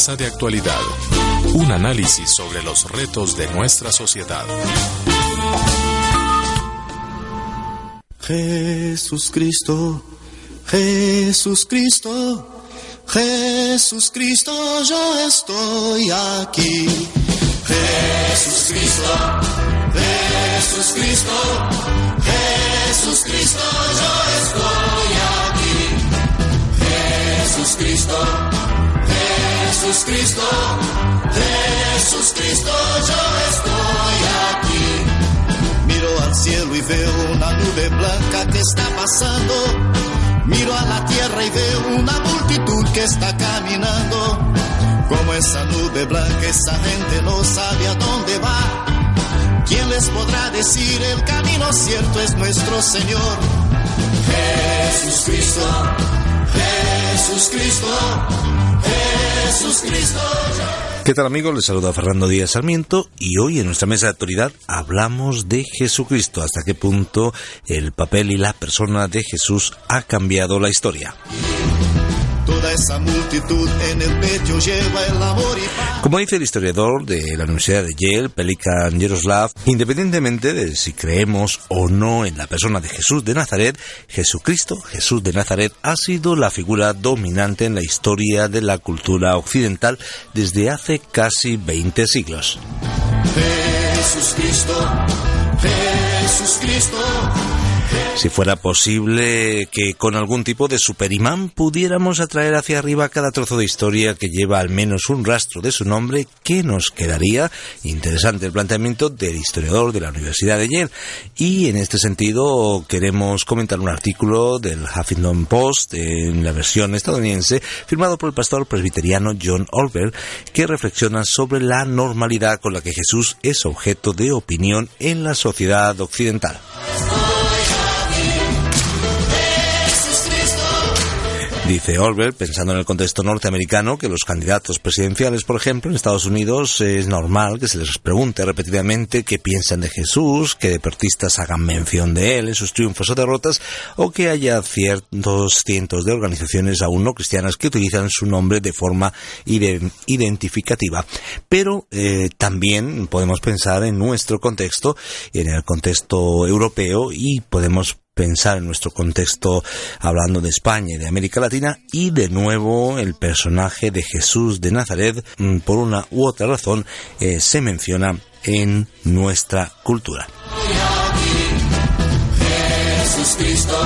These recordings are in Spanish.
De Actualidad. Un análisis sobre los retos de nuestra sociedad. Jesús Cristo, Jesús Cristo, Jesús Cristo, yo estoy aquí. Jesús Cristo, Jesús Cristo, Jesús Cristo, yo estoy aquí. Jesús Cristo, Jesús Cristo, Jesús Cristo, yo estoy aquí. Miro al cielo y veo una nube blanca que está pasando. Miro a la tierra y veo una multitud que está caminando. Como esa nube blanca, esa gente no sabe a dónde va. ¿Quién les podrá decir el camino cierto es nuestro Señor? Jesús Cristo, Jesús Cristo. ¿Qué tal amigos? Les saluda Fernando Díaz Sarmiento y hoy en nuestra mesa de actualidad hablamos de Jesucristo, hasta qué punto el papel y la persona de Jesús ha cambiado la historia. Toda esa multitud en el pecho lleva el amor y paz. Como dice el historiador de la Universidad de Yale, Pelikan Yaroslav, independientemente de si creemos o no en la persona de Jesús de Nazaret, Jesucristo, Jesús de Nazaret, ha sido la figura dominante en la historia de la cultura occidental desde hace casi 20 siglos. Jesús Cristo, Jesús Cristo. Si fuera posible que con algún tipo de superimán pudiéramos atraer hacia arriba cada trozo de historia que lleva al menos un rastro de su nombre, ¿qué nos quedaría? Interesante el planteamiento del historiador de la Universidad de Yale. Y en este sentido queremos comentar un artículo del Huffington Post en la versión estadounidense firmado por el pastor presbiteriano John Olver que reflexiona sobre la normalidad con la que Jesús es objeto de opinión en la sociedad occidental. Dice Olbert, pensando en el contexto norteamericano, que los candidatos presidenciales, por ejemplo, en Estados Unidos, es normal que se les pregunte repetidamente qué piensan de Jesús, que deportistas hagan mención de él en sus triunfos o derrotas, o que haya ciertos cientos de organizaciones aún no cristianas que utilizan su nombre de forma ide- identificativa. Pero eh, también podemos pensar en nuestro contexto, en el contexto europeo, y podemos pensar en nuestro contexto hablando de España y de América Latina y de nuevo el personaje de Jesús de Nazaret mm, por una u otra razón eh, se menciona en nuestra cultura. Jesús Cristo,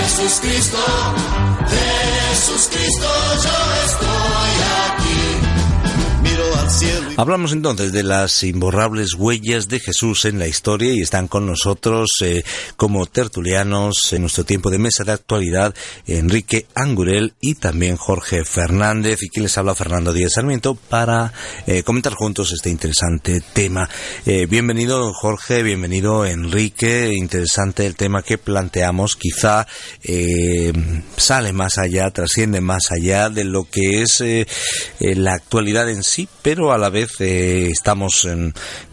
Jesús Cristo, Hablamos entonces de las imborrables huellas de Jesús en la historia y están con nosotros eh, como tertulianos en nuestro tiempo de mesa de actualidad Enrique Angurel y también Jorge Fernández. Y quien les habla Fernando Díaz Sarmiento para eh, comentar juntos este interesante tema. Eh, bienvenido Jorge, bienvenido Enrique, interesante el tema que planteamos, quizá eh, sale más allá, trasciende más allá de lo que es la actualidad en sí, pero a la vez eh, estamos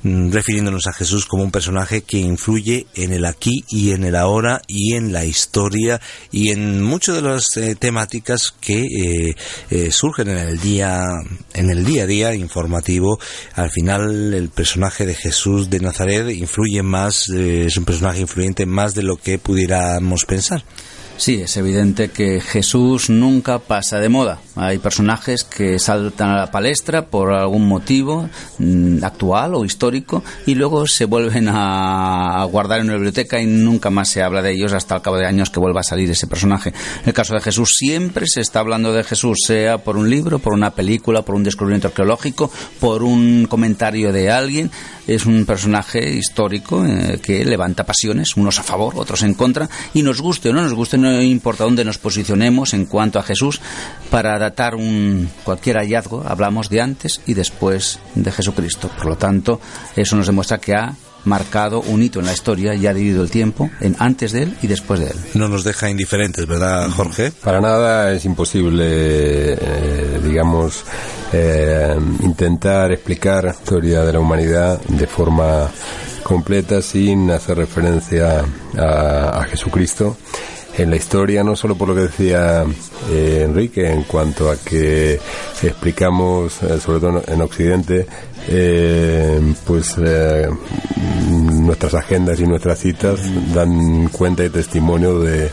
mm, refiriéndonos a Jesús como un personaje que influye en el aquí y en el ahora y en la historia y en muchas de las eh, temáticas que eh, eh, surgen en el día en el día a día informativo. Al final el personaje de Jesús de Nazaret influye más, eh, es un personaje influyente más de lo que pudiéramos pensar. Sí, es evidente que Jesús nunca pasa de moda. Hay personajes que saltan a la palestra por algún motivo mm, actual o histórico y luego se vuelven a guardar en una biblioteca y nunca más se habla de ellos hasta el cabo de años que vuelva a salir ese personaje. En el caso de Jesús siempre se está hablando de Jesús, sea por un libro, por una película, por un descubrimiento arqueológico, por un comentario de alguien. Es un personaje histórico eh, que levanta pasiones, unos a favor, otros en contra, y nos guste o no nos guste, no importa dónde nos posicionemos en cuanto a Jesús, para datar un, cualquier hallazgo, hablamos de antes y después de Jesucristo. Por lo tanto, eso nos demuestra que ha marcado un hito en la historia y ha dividido el tiempo en antes de él y después de él. No nos deja indiferentes, ¿verdad, Jorge? Para nada es imposible, eh, digamos, eh, intentar explicar la historia de la humanidad de forma completa sin hacer referencia a, a Jesucristo. En la historia, no solo por lo que decía eh, Enrique en cuanto a que explicamos, eh, sobre todo en Occidente, eh, pues nuestras agendas y nuestras citas dan cuenta y testimonio de,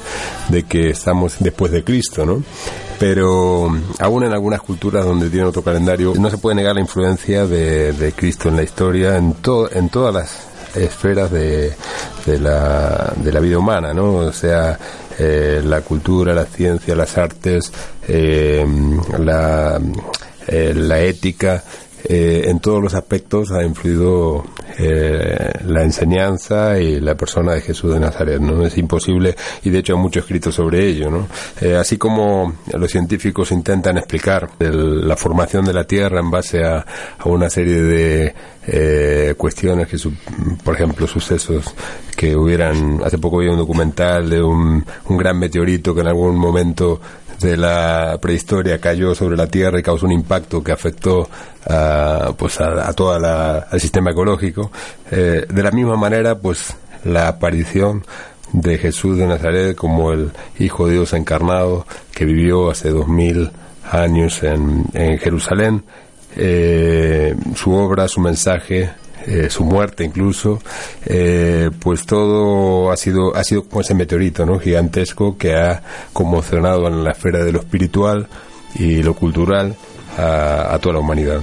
de que estamos después de Cristo, ¿no? pero aún en algunas culturas donde tienen otro calendario no se puede negar la influencia de, de Cristo en la historia en, to, en todas las esferas de, de, la, de la vida humana, ¿no? O sea, eh, la cultura, la ciencia, las artes, eh, eh, la ética, eh, en todos los aspectos ha influido eh, la enseñanza y la persona de Jesús de Nazaret. No es imposible y de hecho hay mucho escrito sobre ello. ¿no? Eh, así como los científicos intentan explicar la formación de la Tierra en base a, una serie de cuestiones que, por ejemplo, sucesos que hubieran. Hace poco vi un documental de un gran meteorito que en algún momento de la prehistoria cayó sobre la Tierra y causó un impacto que afectó a, pues a, todo el sistema ecológico. Eh, de la misma manera, pues la aparición de Jesús de Nazaret como el Hijo de Dios encarnado que vivió hace dos mil años en, en Jerusalén, eh, su obra, su mensaje, eh, su muerte incluso, eh, pues todo ha sido, ha sido como ese meteorito ¿no? gigantesco que ha conmocionado en la esfera de lo espiritual y lo cultural a, toda la humanidad.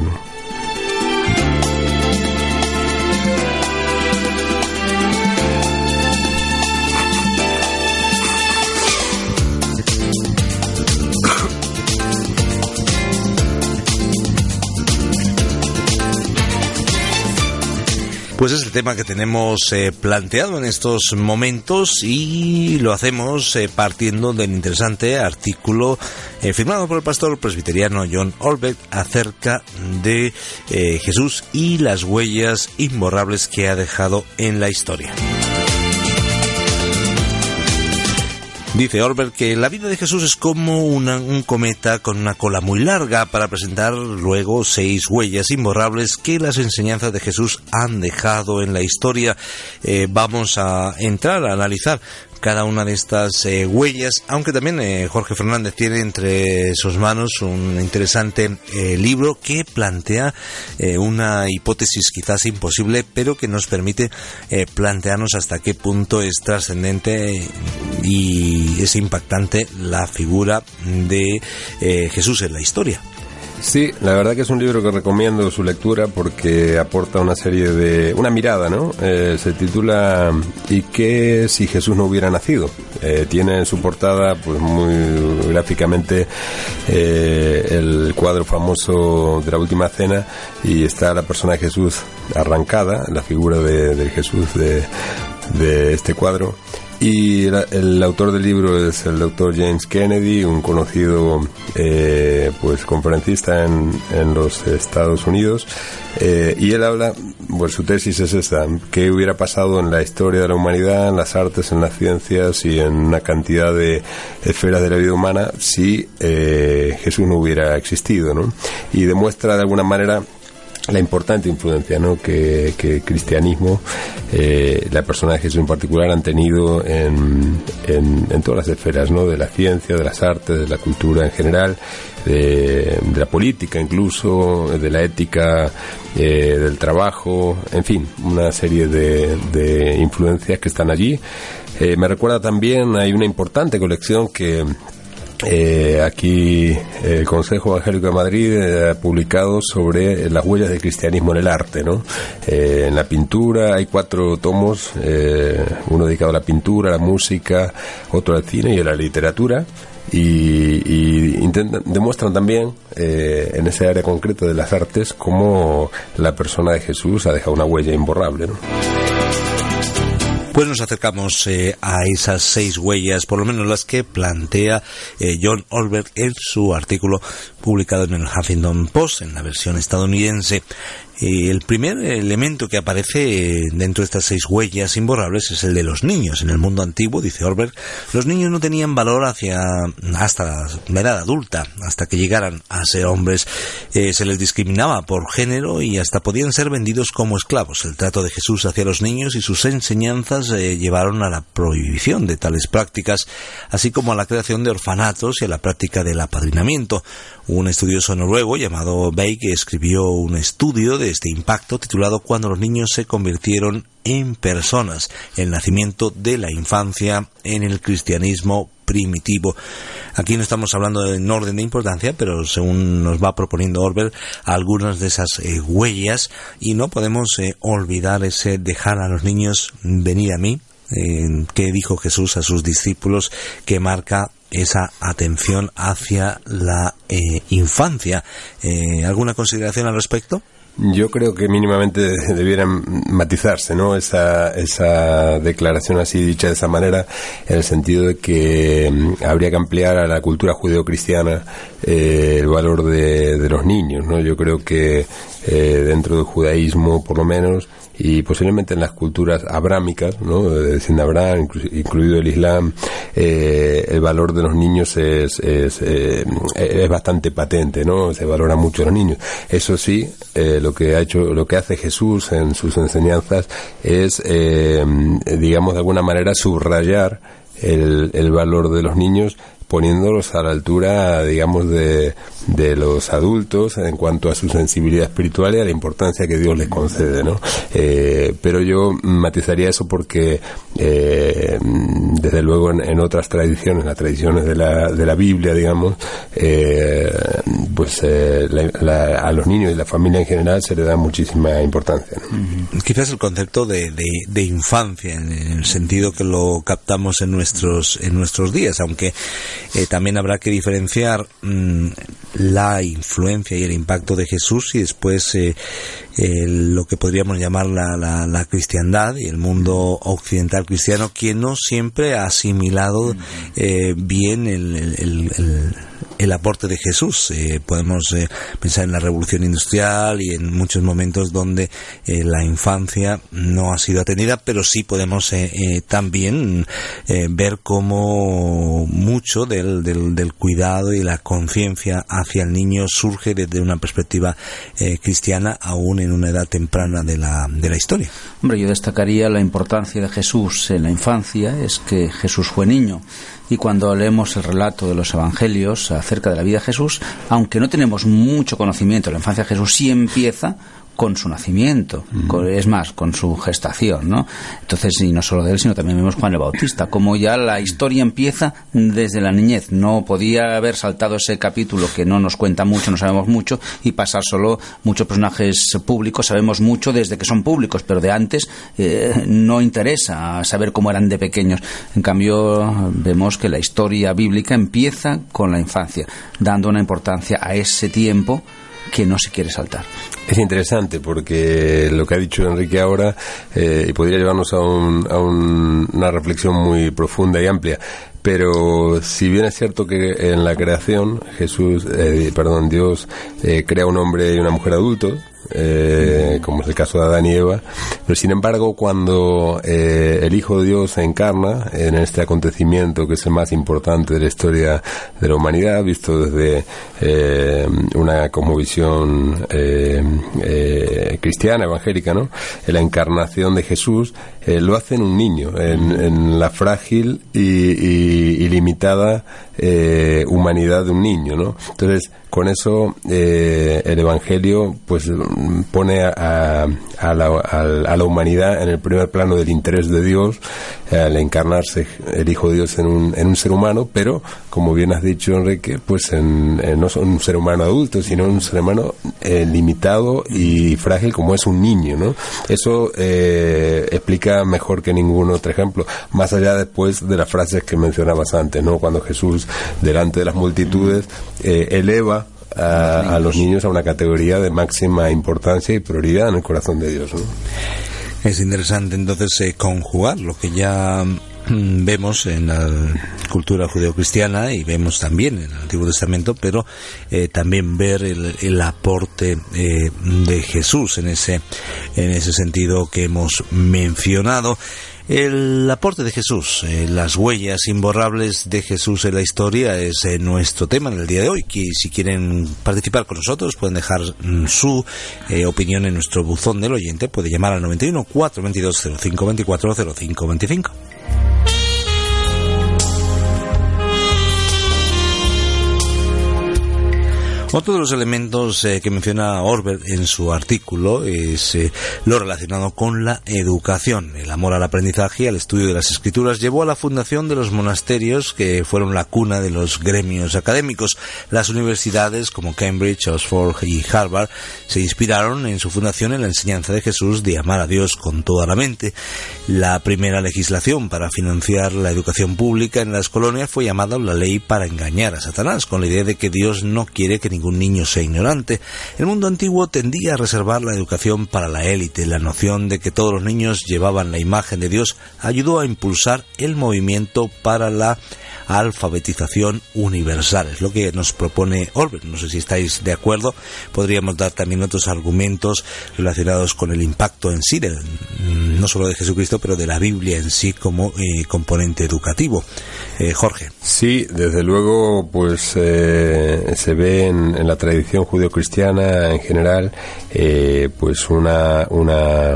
Pues es el tema que tenemos eh, planteado en estos momentos y lo hacemos eh, partiendo del interesante artículo eh, firmado por el pastor presbiteriano John Olbeck acerca de Jesús y las huellas imborrables que ha dejado en la historia. Dice Orber que la vida de Jesús es como un cometa con una cola muy larga para presentar luego seis huellas imborrables que las enseñanzas de Jesús han dejado en la historia. Eh, vamos a entrar a analizar cada una de estas eh, huellas, aunque también eh, Jorge Fernández tiene entre sus manos un interesante eh, libro que plantea una hipótesis quizás imposible, pero que nos permite plantearnos hasta qué punto es trascendente y es impactante la figura de Jesús en la historia. Sí, la verdad que es un libro que recomiendo su lectura porque aporta una serie de... una mirada, ¿no? Eh, se titula ¿Y qué si Jesús no hubiera nacido? Eh, tiene en su portada, pues muy gráficamente, eh, el cuadro famoso de la Última Cena y está la persona de Jesús arrancada, la figura de, Jesús de, de este cuadro y el, autor del libro es el doctor James Kennedy, un conocido eh, pues conferencista en, en, los Estados Unidos. Eh, y él habla, pues su tesis es esta, qué hubiera pasado en la historia de la humanidad, en las artes, en las ciencias y en una cantidad de esferas de la vida humana si eh, Jesús no hubiera existido. ¿no? Y demuestra de alguna manera la importante influencia ¿no? que, el cristianismo, eh, la persona de Jesús en particular, han tenido en, en, todas las esferas ¿no? de la ciencia, de las artes, de la cultura en general, de, la política incluso, de la ética, eh, del trabajo, en fin, una serie de, de influencias que están allí. Eh, me recuerda también, hay una importante colección que eh, aquí el Consejo Evangélico de Madrid eh, ha publicado sobre las huellas del cristianismo en el arte, ¿no? Eh, en la pintura hay cuatro tomos, uno dedicado a la pintura, a la música, otro al cine y a la literatura. Y, intentan, demuestran también en ese área concreta de las artes cómo la persona de Jesús ha dejado una huella imborrable. ¿no? Pues nos acercamos eh, a esas seis huellas, por lo menos las que plantea eh, John Olbert en su artículo publicado en el Huffington Post, en la versión estadounidense. el primer elemento que aparece dentro de estas seis huellas imborrables es el de los niños. En el mundo antiguo, dice Orberg, los niños no tenían valor hacia hasta la edad adulta, hasta que llegaran a ser hombres. Eh, se les discriminaba por género y hasta podían ser vendidos como esclavos. El trato de Jesús hacia los niños y sus enseñanzas eh, llevaron a la prohibición de tales prácticas, así como a la creación de orfanatos y a la práctica del apadrinamiento. Un estudioso noruego llamado escribió un estudio de este impacto titulado Cuando los niños se convirtieron en personas, el nacimiento de la infancia en el cristianismo primitivo. Aquí no estamos hablando en orden de importancia, pero según nos va proponiendo Orwell, algunas de esas eh, huellas y no podemos eh, olvidar ese dejar a los niños venir a mí, que dijo Jesús a sus discípulos, que marca esa atención hacia la eh, infancia. ¿Alguna consideración al respecto? Yo creo que mínimamente debieran matizarse, ¿no? Esa, esa declaración así dicha de esa manera, en el sentido de que mm, habría que ampliar a la cultura judeocristiana eh, el valor de, de, los niños, ¿no? Yo creo que eh, dentro del judaísmo, por lo menos, y posiblemente en las culturas abrámicas, ¿no? de Abraham, incluido el Islam, eh, el valor de los niños es, es, eh, es, bastante patente, ¿no? Se valora mucho a los niños. Eso sí, eh, lo que ha hecho, lo que hace Jesús en sus enseñanzas es, digamos, de alguna manera subrayar el, el valor de los niños poniéndolos a la altura, digamos, de, de los adultos en cuanto a su sensibilidad espiritual y a la importancia que Dios les concede, ¿no? Eh, pero yo matizaría eso porque, eh, desde luego, en, otras tradiciones, las tradiciones de la, de la Biblia, digamos, eh, pues a los niños y la familia en general se le da muchísima importancia. Quizás el concepto de, de, infancia, en el sentido que lo captamos en nuestros, en nuestros días, aunque también habrá que diferenciar mm, la influencia y el impacto de Jesús y después eh, lo que podríamos llamar la, la, cristiandad y el mundo occidental cristiano que no siempre ha asimilado eh, bien el el aporte de Jesús. Eh, podemos eh, pensar en la revolución industrial y en muchos momentos donde eh, la infancia no ha sido atendida, pero sí podemos también ver cómo mucho del, del, cuidado y la conciencia hacia el niño surge desde una perspectiva cristiana, aún en una edad temprana de la, de la historia. Hombre, yo destacaría la importancia de Jesús en la infancia, es que Jesús fue niño y cuando leemos el relato de los evangelios acerca de la vida de Jesús, aunque no tenemos mucho conocimiento de la infancia de Jesús, sí empieza con su nacimiento, es más, con su gestación, ¿no? Entonces, y no solo de él, sino también vemos Juan el Bautista, como ya la historia empieza desde la niñez. No podía haber saltado ese capítulo que no nos cuenta mucho, no sabemos mucho, y pasar solo muchos personajes públicos, sabemos mucho desde que son públicos, pero de antes eh, no interesa saber cómo eran de pequeños. En cambio, vemos que la historia bíblica empieza con la infancia, dando una importancia a ese tiempo que no se quiere saltar. Es interesante porque lo que ha dicho Enrique ahora eh, podría llevarnos a, una reflexión muy profunda y amplia. Pero si bien es cierto que en la creación Jesús, eh, perdón, Dios eh, crea un hombre y una mujer adultos, eh, como es el caso de Adán y Eva. Pero sin embargo, cuando eh, el Hijo de Dios se encarna en este acontecimiento que es el más importante de la historia de la humanidad, visto desde eh, una cosmovisión cristiana, evangélica, ¿no? la encarnación de Jesús, lo hace en un niño, en, la frágil y limitada humanidad de un niño, ¿no? Entonces, con eso eh, el Evangelio pues pone a, a, la, a, la, humanidad en el primer plano del interés de Dios al encarnarse el Hijo de Dios en un, en un ser humano, pero como bien has dicho Enrique, pues en, no son un ser humano adulto, sino un ser humano eh, limitado y frágil como es un niño, ¿no? Eso eh, explica mejor que ningún otro ejemplo, más allá después de las frases que mencionabas antes, ¿no? Cuando Jesús delante de las multitudes eleva a, los niños a una categoría de máxima importancia y prioridad en el corazón de Dios. Es interesante entonces eh, conjugar lo que ya mm, vemos en la cultura judeocristiana y vemos también en el Antiguo Testamento, pero eh, también ver el, aporte eh, de Jesús en ese, en ese sentido que hemos mencionado. El aporte de Jesús, eh, las huellas imborrables de Jesús en la historia es eh, nuestro tema en el día de hoy. Que si quieren participar con nosotros pueden dejar mm, su eh, opinión en nuestro buzón del oyente. Puede llamar al 91 422 0524 0525. Otro de los elementos eh, que menciona Orwell en su artículo es eh, lo relacionado con la educación. El amor al aprendizaje y al estudio de las escrituras llevó a la fundación de los monasterios que fueron la cuna de los gremios académicos. Las universidades como Cambridge, Oxford y Harvard se inspiraron en su fundación en la enseñanza de Jesús de amar a Dios con toda la mente. La primera legislación para financiar la educación pública en las colonias fue llamada la ley para engañar a Satanás, con la idea de que Dios no quiere que ningún niño sea ignorante. El mundo antiguo tendía a reservar la educación para la élite. La noción de que todos los niños llevaban la imagen de Dios ayudó a impulsar el movimiento para la alfabetización universal. Es lo que nos propone Orwell. No sé si estáis de acuerdo. Podríamos dar también otros argumentos relacionados con el impacto en sí, no solo de Jesucristo, pero de la Biblia en sí como eh, componente educativo. Eh, Jorge. Sí, desde luego, pues eh, se ve en, la tradición judeocristiana en general, pues una una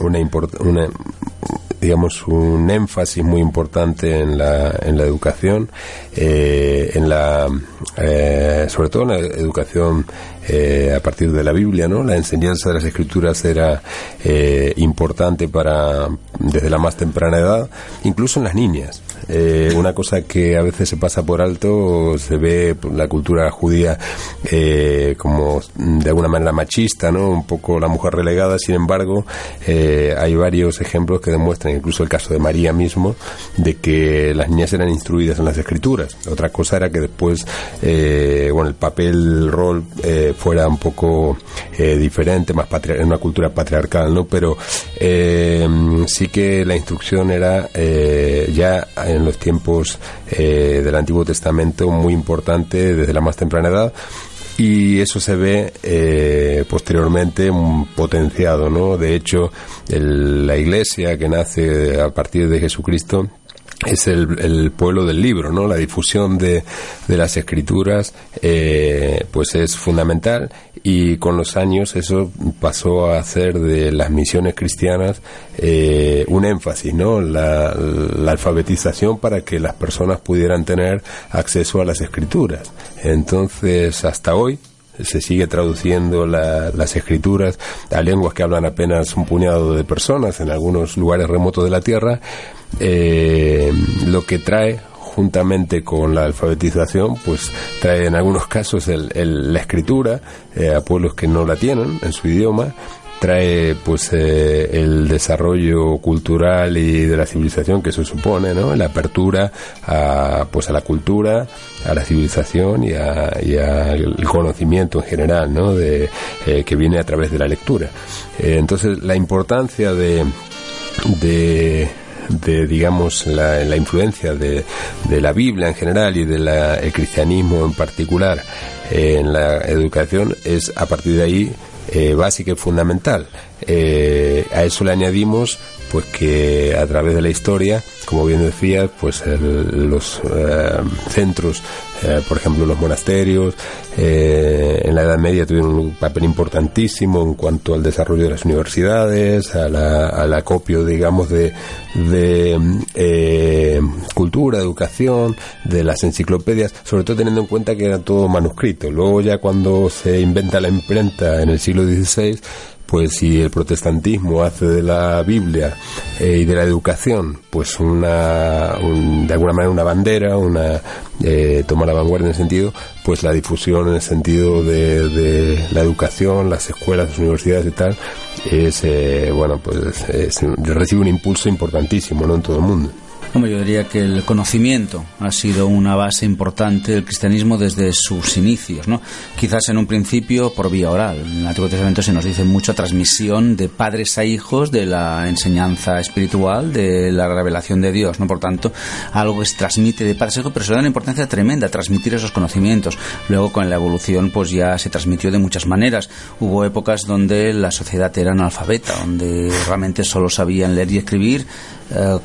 una, una digamos, un énfasis muy importante en la, en la educación, eh, en la, eh, sobre todo en la educación eh, a partir de la Biblia, ¿no? La enseñanza de las escrituras era importante para, desde la más temprana edad, incluso en las niñas. Eh, una cosa que a veces se pasa por alto, se ve la cultura judía eh, como de alguna manera machista, ¿no? Un poco la mujer relegada, sin embargo, eh, hay varios ejemplos que demuestran, incluso el caso de María mismo, de que las niñas eran instruidas en las escrituras. Otra cosa era que después, bueno, el papel, el rol fuera un poco diferente, más en una cultura patriarcal, ¿no? Pero sí que la instrucción era ya en los tiempos eh, del Antiguo Testamento muy importante desde la más temprana edad y eso se ve eh, posteriormente potenciado, ¿no? De hecho, la Iglesia que nace a partir de Jesucristo es el, pueblo del libro, ¿no? La difusión de, de las escrituras, eh, pues es fundamental y con los años eso pasó a hacer de las misiones cristianas eh, un énfasis, ¿no? La, alfabetización para que las personas pudieran tener acceso a las escrituras. Entonces, hasta hoy, se sigue traduciendo las escrituras a lenguas que hablan apenas un puñado de personas en algunos lugares remotos de la Tierra, eh, lo que trae juntamente con la alfabetización, pues trae en algunos casos la escritura eh, a pueblos que no la tienen en su idioma, trae pues eh, el desarrollo cultural y de la civilización que se supone, ¿no? La apertura a pues a la cultura, a la civilización y, al conocimiento en general, ¿no? De, que viene a través de la lectura. entonces la importancia de, de de digamos la, influencia de, de, la Biblia en general y del cristianismo en particular en la educación es a partir de ahí eh, básica y fundamental. Eh, a eso le añadimos pues que a través de la historia, como bien decía, pues los eh, centros, eh, por ejemplo los monasterios, eh, en la Edad Media tuvieron un papel importantísimo en cuanto al desarrollo de las universidades, al acopio, digamos, de, de cultura, educación, de las enciclopedias, sobre todo teniendo en cuenta que era todo manuscrito. Luego ya cuando se inventa la imprenta en el siglo XVI, pues si el protestantismo hace de la Biblia eh, y de la educación pues una de alguna manera una bandera una eh, toma la vanguardia en ese sentido pues la difusión en el sentido de, la educación las escuelas las universidades y tal es eh, bueno pues recibe un impulso importantísimo no en todo el mundo Como yo diría que el conocimiento ha sido una base importante del cristianismo desde sus inicios, ¿no? Quizás en un principio por vía oral. En el Antiguo Testamento se nos dice mucha transmisión de padres a hijos de la enseñanza espiritual, de la revelación de Dios, ¿no? Por tanto, algo se transmite de padres a hijos, pero se da una importancia tremenda transmitir esos conocimientos. Luego con la evolución pues ya se transmitió de muchas maneras. Hubo épocas donde la sociedad era analfabeta, donde realmente solo sabían leer y escribir eh,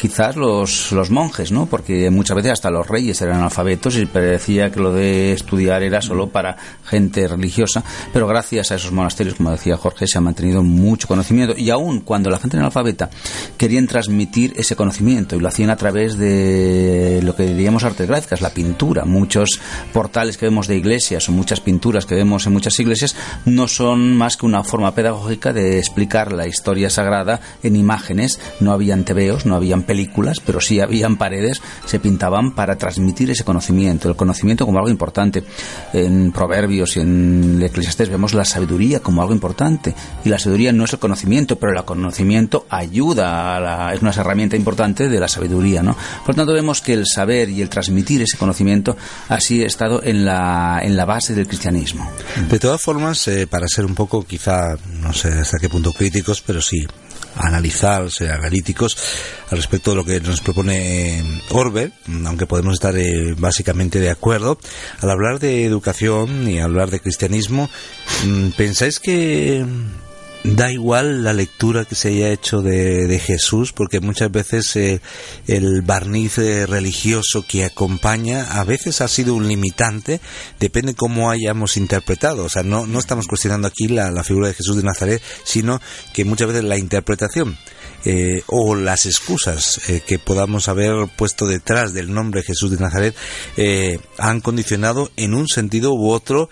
quizás los, los monjes, ¿no? Porque muchas veces hasta los reyes eran analfabetos y parecía que lo de estudiar era solo para gente religiosa, pero gracias a esos monasterios, como decía Jorge, se ha mantenido mucho conocimiento y aún cuando la gente era analfabeta querían transmitir ese conocimiento y lo hacían a través de lo que diríamos artes gráficas, la pintura. Muchos portales que vemos de iglesias o muchas pinturas que vemos en muchas iglesias no son más que una forma pedagógica de explicar la historia sagrada en imágenes, no habían no habían películas, pero sí habían paredes, se pintaban para transmitir ese conocimiento, el conocimiento como algo importante. En Proverbios y en Eclesiastés vemos la sabiduría como algo importante, y la sabiduría no es el conocimiento, pero el conocimiento ayuda, a la, es una herramienta importante de la sabiduría, ¿no? Por tanto, vemos que el saber y el transmitir ese conocimiento así ha estado en la, en la base del cristianismo. De todas formas, eh, para ser un poco, quizá, no sé hasta qué punto críticos, pero sí analizar, ser analíticos al respecto de lo que nos propone Orbe, aunque podemos estar eh, básicamente de acuerdo. Al hablar de educación y hablar de cristianismo, mm, ¿pensáis que da igual la lectura que se haya hecho de, Jesús, porque muchas veces eh, el barniz eh, religioso que acompaña a veces ha sido un limitante, depende cómo hayamos interpretado. O sea, no, no estamos cuestionando aquí la, la figura de Jesús de Nazaret, sino que muchas veces la interpretación eh, o las excusas eh, que podamos haber puesto detrás del nombre Jesús de Nazaret eh, han condicionado en un sentido u otro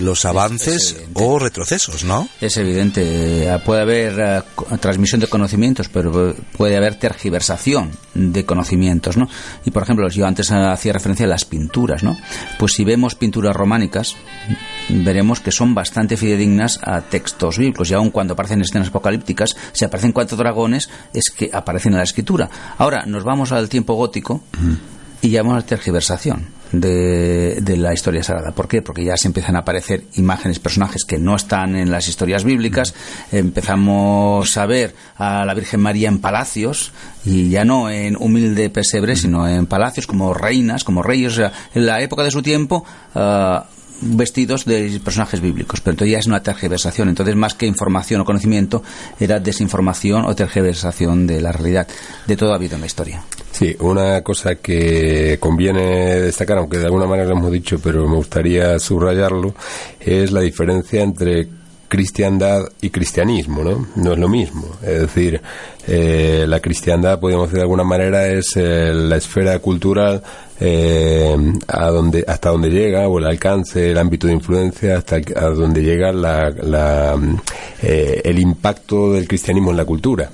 los avances o retrocesos, ¿no? Es evidente. Puede haber transmisión de conocimientos, pero puede haber tergiversación de conocimientos, ¿no? Y por ejemplo, yo antes hacía referencia a las pinturas, ¿no? Pues si vemos pinturas románicas, veremos que son bastante fidedignas a textos bíblicos. Y aun cuando aparecen escenas apocalípticas, si aparecen cuatro dragones, es que aparecen en la escritura. Ahora nos vamos al tiempo gótico y llamamos a tergiversación. De, la historia sagrada. ¿Por qué? Porque ya se empiezan a aparecer imágenes, personajes que no están en las historias bíblicas. Empezamos a ver a la Virgen María en palacios y ya no en humilde pesebre, sino en palacios como reinas, como reyes. en la época de su tiempo. Ah, vestidos de personajes bíblicos, pero entonces ya es una tergiversación. Entonces, más que información o conocimiento, era desinformación o tergiversación de la realidad. De todo ha habido en la historia. Sí, una cosa que conviene destacar, aunque de alguna manera lo hemos dicho, pero me gustaría subrayarlo, es la diferencia entre cristiandad y cristianismo, ¿no? No es lo mismo. Es decir, eh, la cristiandad, podríamos decir de alguna manera, es eh, la esfera cultural eh, a donde, hasta donde llega, o el alcance, el ámbito de influencia, hasta donde llega la, la, el impacto del cristianismo en la cultura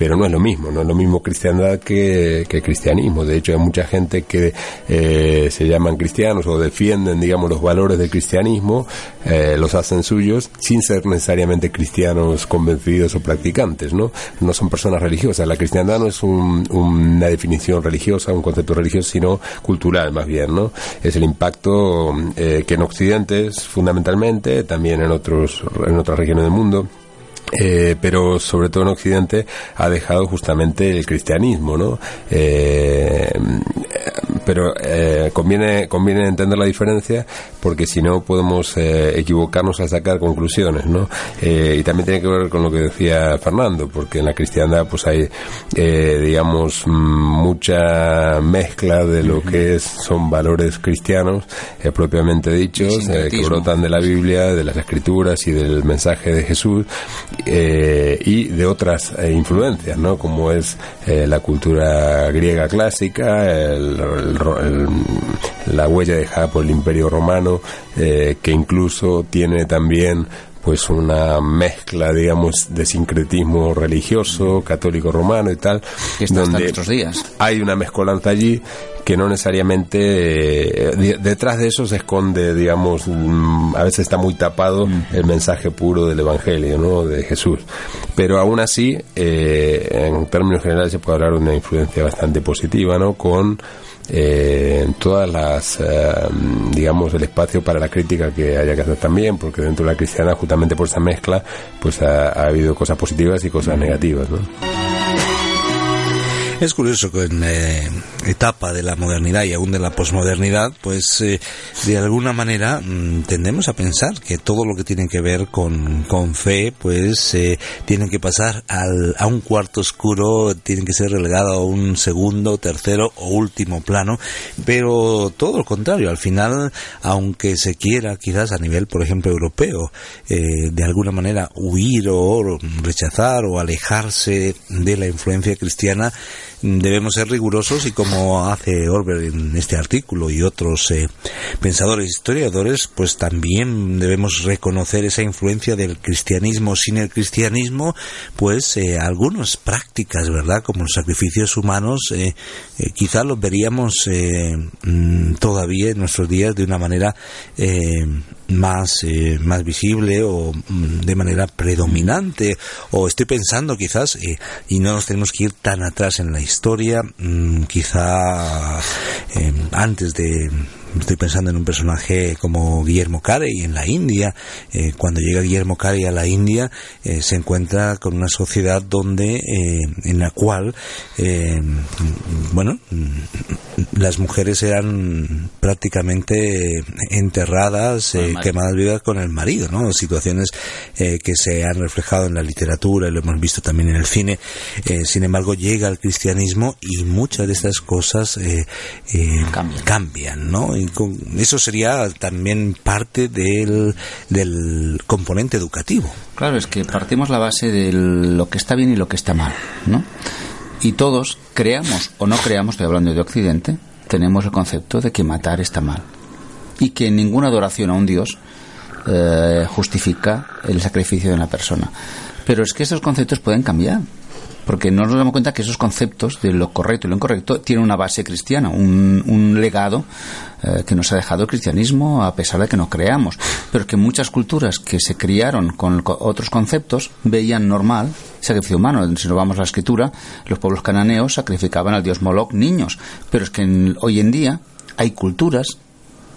pero no es lo mismo, no es lo mismo cristiandad que, cristianismo. De hecho, hay mucha gente que eh, se llaman cristianos o defienden, digamos, los valores del cristianismo, eh, los hacen suyos sin ser necesariamente cristianos convencidos o practicantes, ¿no? No son personas religiosas. La cristiandad no es una definición religiosa, un concepto religioso, sino cultural más bien, ¿no? Es el impacto eh, que en Occidente fundamentalmente, también en otros en otras regiones del mundo, eh, pero sobre todo en Occidente ha dejado justamente el cristianismo, ¿no? Eh, pero eh, conviene conviene entender la diferencia porque si no podemos eh, equivocarnos a sacar conclusiones, ¿no? Eh, y también tiene que ver con lo que decía Fernando, porque en la cristiandad pues hay, digamos, mm, mucha mezcla de lo que es, son valores cristianos propiamente dichos, que brotan de la Biblia, de las Escrituras y del mensaje de Jesús y de otras influencias, ¿no? Como es la cultura griega clásica, el la huella dejada por el Imperio Romano, eh, que incluso tiene también pues una mezcla, digamos, de sincretismo religioso, católico romano y tal, que está hasta nuestros días. hay una mezcolanza allí que no necesariamente eh, detrás de eso se esconde, digamos, mm, a veces está muy tapado el mensaje puro del Evangelio, ¿no? De Jesús. Pero aún así, eh, en términos generales se puede hablar de una influencia bastante positiva, ¿no? Con eh, todas las, eh, digamos, el espacio para la crítica que haya que hacer también, porque dentro de la cristiana, justamente por esa mezcla, pues ha, ha habido cosas positivas y cosas negativas. Es curioso en eh, etapa de la modernidad y aún de la posmodernidad, pues eh, de alguna manera mm, tendemos a pensar que todo lo que tiene que ver con, con fe, pues eh, tiene que pasar al, a un cuarto oscuro, tiene que ser relegado a un segundo, tercero o último plano, pero todo lo contrario, al final, aunque se quiera quizás a nivel, por ejemplo, europeo, eh, de alguna manera huir o rechazar o alejarse de la influencia cristiana, debemos ser rigurosos y como hace Orber en este artículo y otros eh, pensadores historiadores, pues también debemos reconocer esa influencia del cristianismo. Sin el cristianismo, pues eh, algunas prácticas, ¿verdad? Como los sacrificios humanos, eh, eh quizá los veríamos eh, mm, todavía en nuestros días de una manera eh, más, eh, más visible o mm, de manera predominante. O estoy pensando quizás, eh, y no nos tenemos que ir tan atrás en la historia, mm, quizá eh, antes de estoy pensando en un personaje como Guillermo Carey en la India. Eh, cuando llega Guillermo Carey a la India, eh, se encuentra con una sociedad donde, eh, en la cual, eh, bueno, las mujeres eran prácticamente enterradas, quemadas vivas con el marido, ¿no? Situaciones que se han reflejado en la literatura y lo hemos visto también en el cine. Sin embargo, llega el cristianismo y muchas de estas cosas Cambian. cambian, ¿no? Eso sería también parte del, del componente educativo. Claro, es que partimos la base de lo que está bien y lo que está mal, ¿no? Y todos, creamos o no creamos, estoy hablando de Occidente, tenemos el concepto de que matar está mal. Y que ninguna adoración a un Dios eh, justifica el sacrificio de una persona. Pero es que esos conceptos pueden cambiar. Porque no nos damos cuenta que esos conceptos de lo correcto y lo incorrecto tienen una base cristiana, un, un legado eh, que nos ha dejado el cristianismo a pesar de que no creamos. Pero que muchas culturas que se criaron con co- otros conceptos veían normal sacrificio humano. Si nos vamos a la escritura, los pueblos cananeos sacrificaban al dios Moloch niños. Pero es que en- hoy en día hay culturas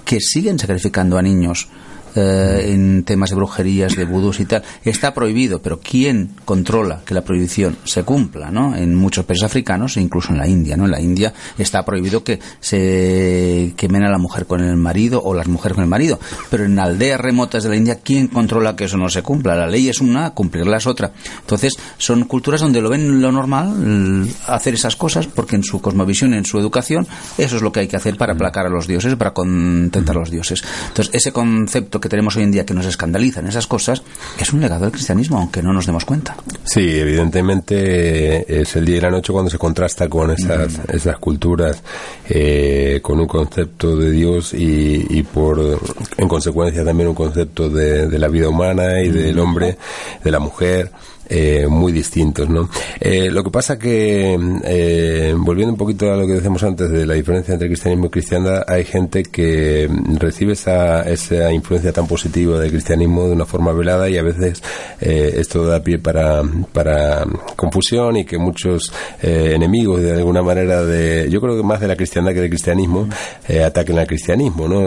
que siguen sacrificando a niños eh, en temas de brujerías, de vudús y tal. Está prohibido, pero ¿quién controla que la prohibición se cumpla? ¿no? En muchos países africanos e incluso en la India. ¿no? En la India está prohibido que se quemen a la mujer con el marido o las mujeres con el marido. Pero en aldeas remotas de la India, ¿quién controla que eso no se cumpla? La ley es una, cumplirla es otra. Entonces, son culturas donde lo ven lo normal l- hacer esas cosas porque en su cosmovisión, en su educación, eso es lo que hay que hacer para aplacar a los dioses, para contentar a los dioses. Entonces, ese concepto que tenemos hoy en día que nos escandaliza en esas cosas es un legado del cristianismo, aunque no nos demos cuenta. Sí, evidentemente eh, es el día y la noche cuando se contrasta con esas, esas culturas, eh, con un concepto de Dios y, y por, en consecuencia también un concepto de, de la vida humana y del hombre, de la mujer. Eh, muy distintos, ¿no? Eh, lo que pasa que, eh, volviendo un poquito a lo que decíamos antes de la diferencia entre cristianismo y cristiandad, hay gente que recibe esa, esa influencia tan positiva del cristianismo de una forma velada y a veces eh, esto da pie para, para confusión y que muchos eh, enemigos de alguna manera de, yo creo que más de la cristiandad que del cristianismo, eh, ataquen al cristianismo, ¿no?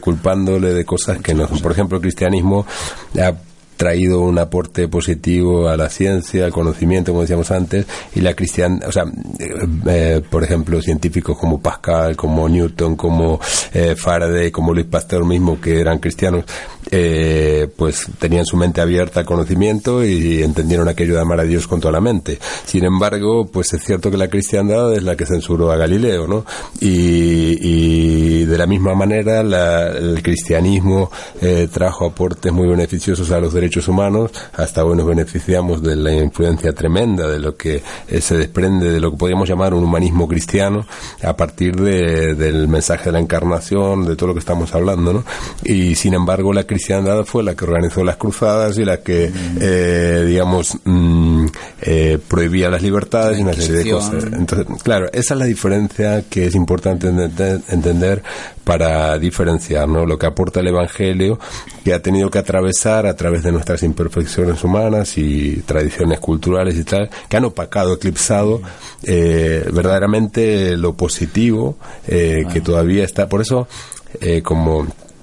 Culpándole de cosas que no. Por ejemplo, el cristianismo ha traído un aporte positivo a la ciencia, al conocimiento, como decíamos antes, y la cristian, o sea, eh, eh, por ejemplo, científicos como Pascal, como Newton, como eh, Faraday, como Luis Pasteur mismo, que eran cristianos, eh, pues tenían su mente abierta al conocimiento y entendieron aquello de amar a Dios con toda la mente. Sin embargo, pues es cierto que la cristiandad es la que censuró a Galileo, ¿no? Y, de la misma manera el cristianismo eh, trajo aportes muy beneficiosos a los derechos humanos, hasta hoy nos beneficiamos de la influencia tremenda de lo que eh, se desprende de lo que podríamos llamar un humanismo cristiano a partir de- del mensaje de la encarnación, de todo lo que estamos hablando, ¿no? Y sin embargo la cristiandad cristiandad fue la que organizó las cruzadas y la que, eh, digamos, mm, eh, prohibía las libertades y una serie de cosas. Entonces, claro, esa es la diferencia que es importante entender para diferenciar ¿no? lo que aporta el Evangelio, que ha tenido que atravesar a través de nuestras imperfecciones humanas y tradiciones culturales y tal, que han opacado, eclipsado eh, verdaderamente lo positivo que todavía está. Por eso,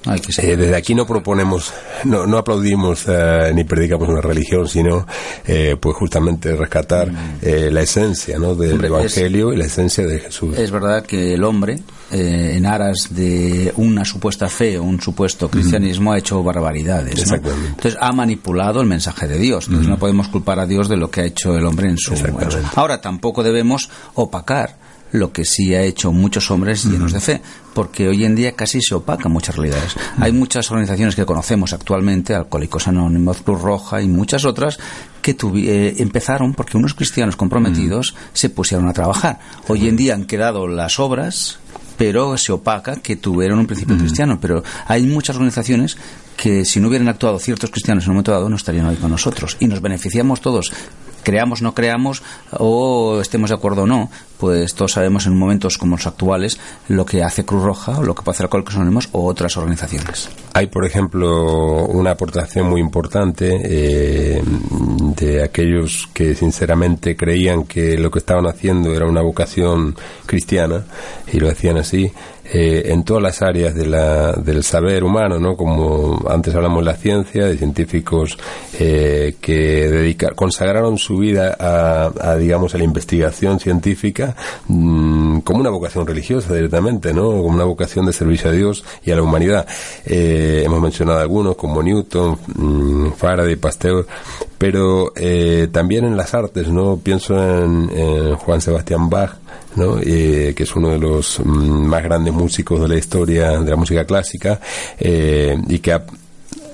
eh, eh, desde aquí no proponemos, no, no aplaudimos eh, ni predicamos una religión, sino eh, pues justamente rescatar mm. la esencia ¿no? del Evangelio y la esencia de Jesús. Es verdad que el hombre, en aras de una supuesta fe o un supuesto cristianismo, ha hecho barbaridades. Entonces ha manipulado el mensaje de Dios. Entonces no podemos culpar a Dios de lo que ha hecho el hombre en su... Ahora tampoco debemos opacar lo que sí ha hecho muchos hombres llenos de fe, porque hoy en día casi se opacan muchas realidades. Hay muchas organizaciones que conocemos actualmente, Alcohólicos Anónimos, Cruz Roja y muchas otras, que eh, empezaron porque unos cristianos comprometidos se pusieron a trabajar. Hoy en día han quedado las obras pero se opaca que tuvieron un principio cristiano. Pero hay muchas organizaciones que si no hubieran actuado ciertos cristianos en un momento dado no estarían hoy con nosotros. Y nos beneficiamos todos creamos, no creamos, o estemos de acuerdo o no, pues todos sabemos en momentos como los actuales lo que hace Cruz Roja, o lo que puede hacer Alcohólicos Anónimos o otras organizaciones. Hay, por ejemplo, una aportación muy importante eh, de aquellos que sinceramente creían que lo que estaban haciendo era una vocación cristiana y lo hacían así eh, en todas las áreas de la, del saber humano, ¿no? Como antes hablamos de la ciencia, de científicos eh, que dedicar, consagraron su vida a, digamos, a la investigación científica mm, como una vocación religiosa directamente, ¿no? Como una vocación de servicio a Dios y a la humanidad. Eh, hemos mencionado algunos como Newton, mm, Faraday, Pasteur, pero también en las artes, ¿no? Pienso en Juan Sebastián Bach, ¿no? Eh, que es uno de los mm, más grandes músicos de la historia de la música clásica eh, y que ha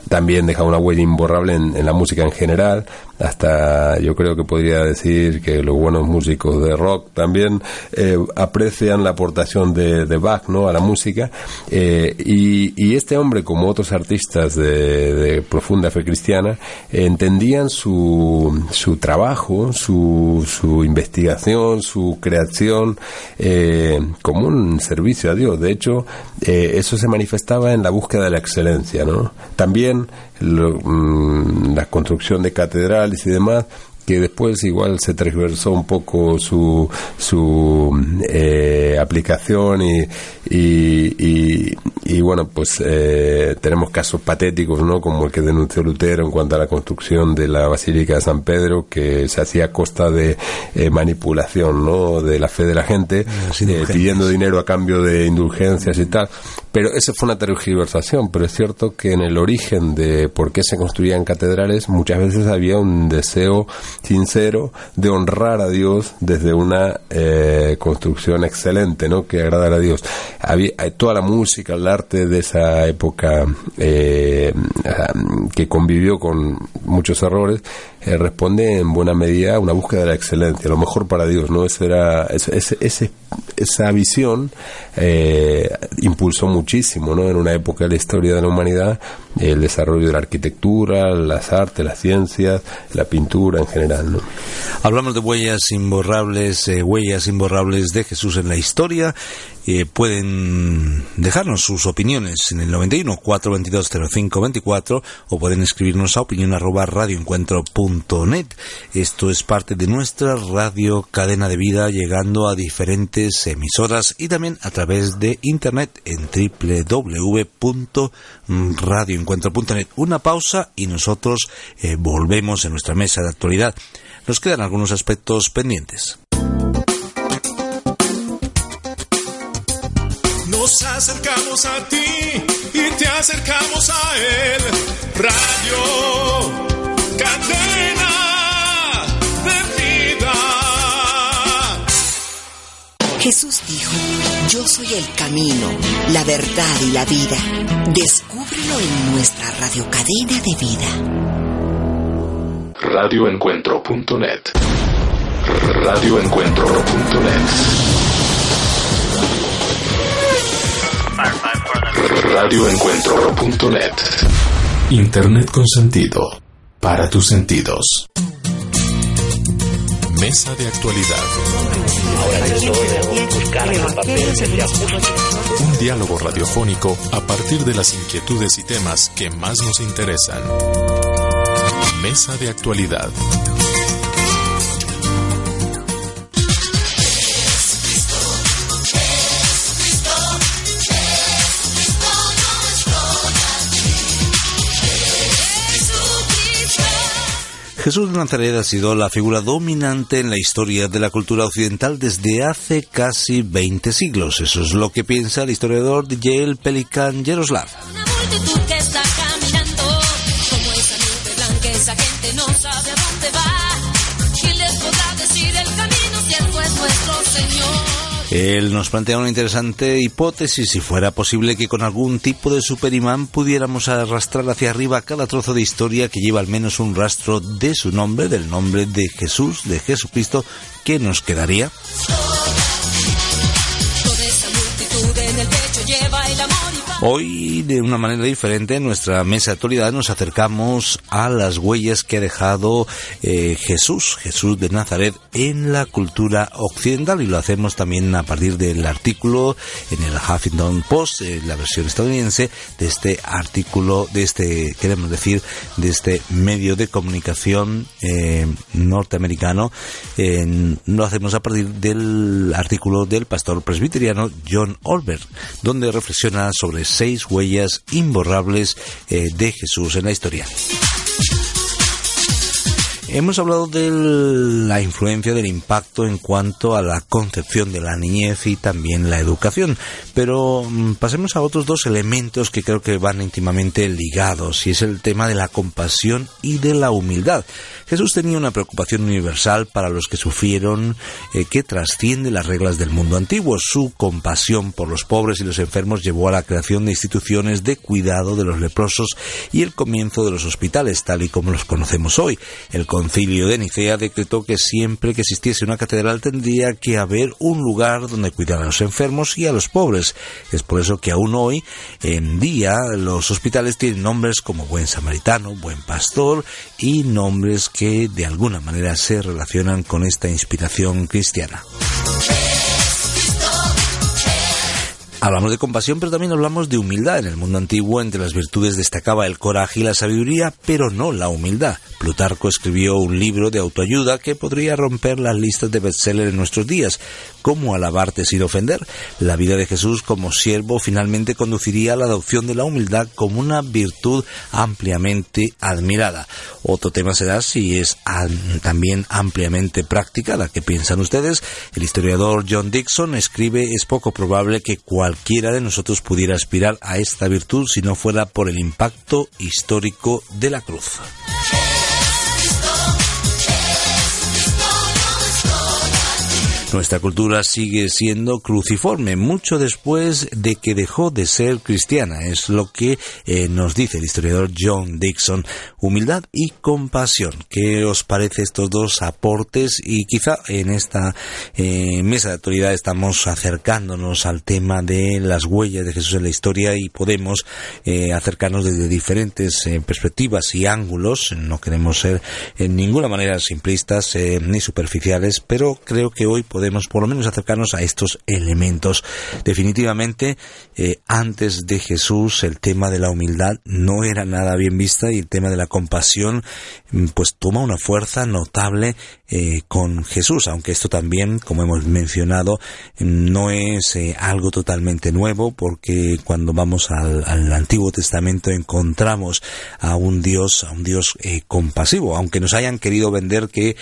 también dejado una huella imborrable en, la música en general hasta yo creo que podría decir que los buenos músicos de rock también eh, aprecian la aportación de, Bach ¿no? a la música eh, y, este hombre como otros artistas de, profunda fe cristiana entendían su, su trabajo su, su investigación su creación eh, como un servicio a Dios de hecho eso se manifestaba en la búsqueda de la excelencia ¿no? también mm, la construcción de catedral y demás, que después igual se transversó un poco su, su eh, aplicación y, y, y, bueno, pues eh, tenemos casos patéticos, ¿no? Como el que denunció Lutero en cuanto a la construcción de la Basílica de San Pedro, que se hacía a costa de eh, manipulación, ¿no? De la fe de la gente, pidiendo dinero a cambio de indulgencias y tal. Pero esa fue una tergiversación, pero es cierto que en el origen de por qué se construían catedrales muchas veces había un deseo sincero de honrar a Dios desde una eh, construcción excelente, ¿no? Que agradara a Dios. Había, eh, toda la música, el arte de esa época eh, que convivió con muchos errores, responde en buena medida a una búsqueda de la excelencia, lo mejor para Dios, ¿no? Ese era, ese, ese, esa visión impulsó mucho muchísimo, ¿no? En una época de la historia de la humanidad, el desarrollo de la arquitectura, las artes, las ciencias, la pintura en general. Hablamos de huellas imborrables, eh, huellas imborrables de Jesús en la historia. Eh, pueden dejarnos sus opiniones en el 91 422 0524 o pueden escribirnos a opinión arroba Esto es parte de nuestra radio cadena de vida llegando a diferentes emisoras y también a través de internet en www.radioencuentro.net. Una pausa y nosotros eh, volvemos en nuestra mesa de actualidad. Nos quedan algunos aspectos pendientes. Nos acercamos a ti y te acercamos a él. Radio Cadena de Vida. Jesús dijo, yo soy el camino, la verdad y la vida. Descúbrelo en nuestra radio cadena de vida radioencuentro.net. Radioencuentro.net. Radioencuentro.net. Internet con sentido para tus sentidos. Mesa de actualidad. Un diálogo radiofónico a partir de las inquietudes y temas que más nos interesan. Mesa de actualidad. Jesús de Nazaret ha sido la figura dominante en la historia de la cultura occidental desde hace casi 20 siglos. Eso es lo que piensa el historiador de Yale Pelican Yaroslav. Él nos plantea una interesante hipótesis si fuera posible que con algún tipo de superimán pudiéramos arrastrar hacia arriba cada trozo de historia que lleva al menos un rastro de su nombre, del nombre de Jesús, de Jesucristo, ¿qué nos quedaría? Hoy, de una manera diferente, en nuestra mesa de actualidad nos acercamos a las huellas que ha dejado eh, Jesús, Jesús de Nazaret, en la cultura occidental y lo hacemos también a partir del artículo en el Huffington Post, eh, la versión estadounidense, de este artículo, de este, queremos decir, de este medio de comunicación eh, norteamericano. Eh, lo hacemos a partir del artículo del pastor presbiteriano John Olbert, donde reflexiona sobre seis huellas imborrables eh, de Jesús en la historia. Hemos hablado de la influencia del impacto en cuanto a la concepción de la niñez y también la educación, pero mm, pasemos a otros dos elementos que creo que van íntimamente ligados, y es el tema de la compasión y de la humildad. Jesús tenía una preocupación universal para los que sufrieron eh, que trasciende las reglas del mundo antiguo. Su compasión por los pobres y los enfermos llevó a la creación de instituciones de cuidado de los leprosos y el comienzo de los hospitales, tal y como los conocemos hoy. Concilio de Nicea decretó que siempre que existiese una catedral tendría que haber un lugar donde cuidar a los enfermos y a los pobres. Es por eso que aún hoy en día los hospitales tienen nombres como Buen Samaritano, Buen Pastor y nombres que de alguna manera se relacionan con esta inspiración cristiana. Hablamos de compasión, pero también hablamos de humildad. En el mundo antiguo, entre las virtudes destacaba el coraje y la sabiduría, pero no la humildad. Plutarco escribió un libro de autoayuda que podría romper las listas de bestseller en nuestros días. ¿Cómo alabarte sin ofender? La vida de Jesús como siervo finalmente conduciría a la adopción de la humildad como una virtud ampliamente admirada. Otro tema será si es am- también ampliamente practicada. ¿Qué piensan ustedes? El historiador John Dixon escribe es poco probable que cualquiera de nosotros pudiera aspirar a esta virtud si no fuera por el impacto histórico de la cruz. Nuestra cultura sigue siendo cruciforme mucho después de que dejó de ser cristiana. Es lo que eh, nos dice el historiador John Dixon. Humildad y compasión. ¿Qué os parece estos dos aportes? Y quizá en esta eh, mesa de actualidad estamos acercándonos al tema de las huellas de Jesús en la historia y podemos eh, acercarnos desde diferentes perspectivas y ángulos. No queremos ser en ninguna manera simplistas ni superficiales, pero creo que hoy podemos por lo menos acercarnos a estos elementos. Definitivamente, eh, antes de Jesús el tema de la humildad no era nada bien vista y el tema de la compasión mm, pues toma una fuerza notable eh, con Jesús, aunque esto también, como hemos mencionado, no es eh, algo totalmente nuevo, porque cuando vamos al, al Antiguo Testamento encontramos a un Dios, a un Dios compasivo, aunque nos hayan querido vender que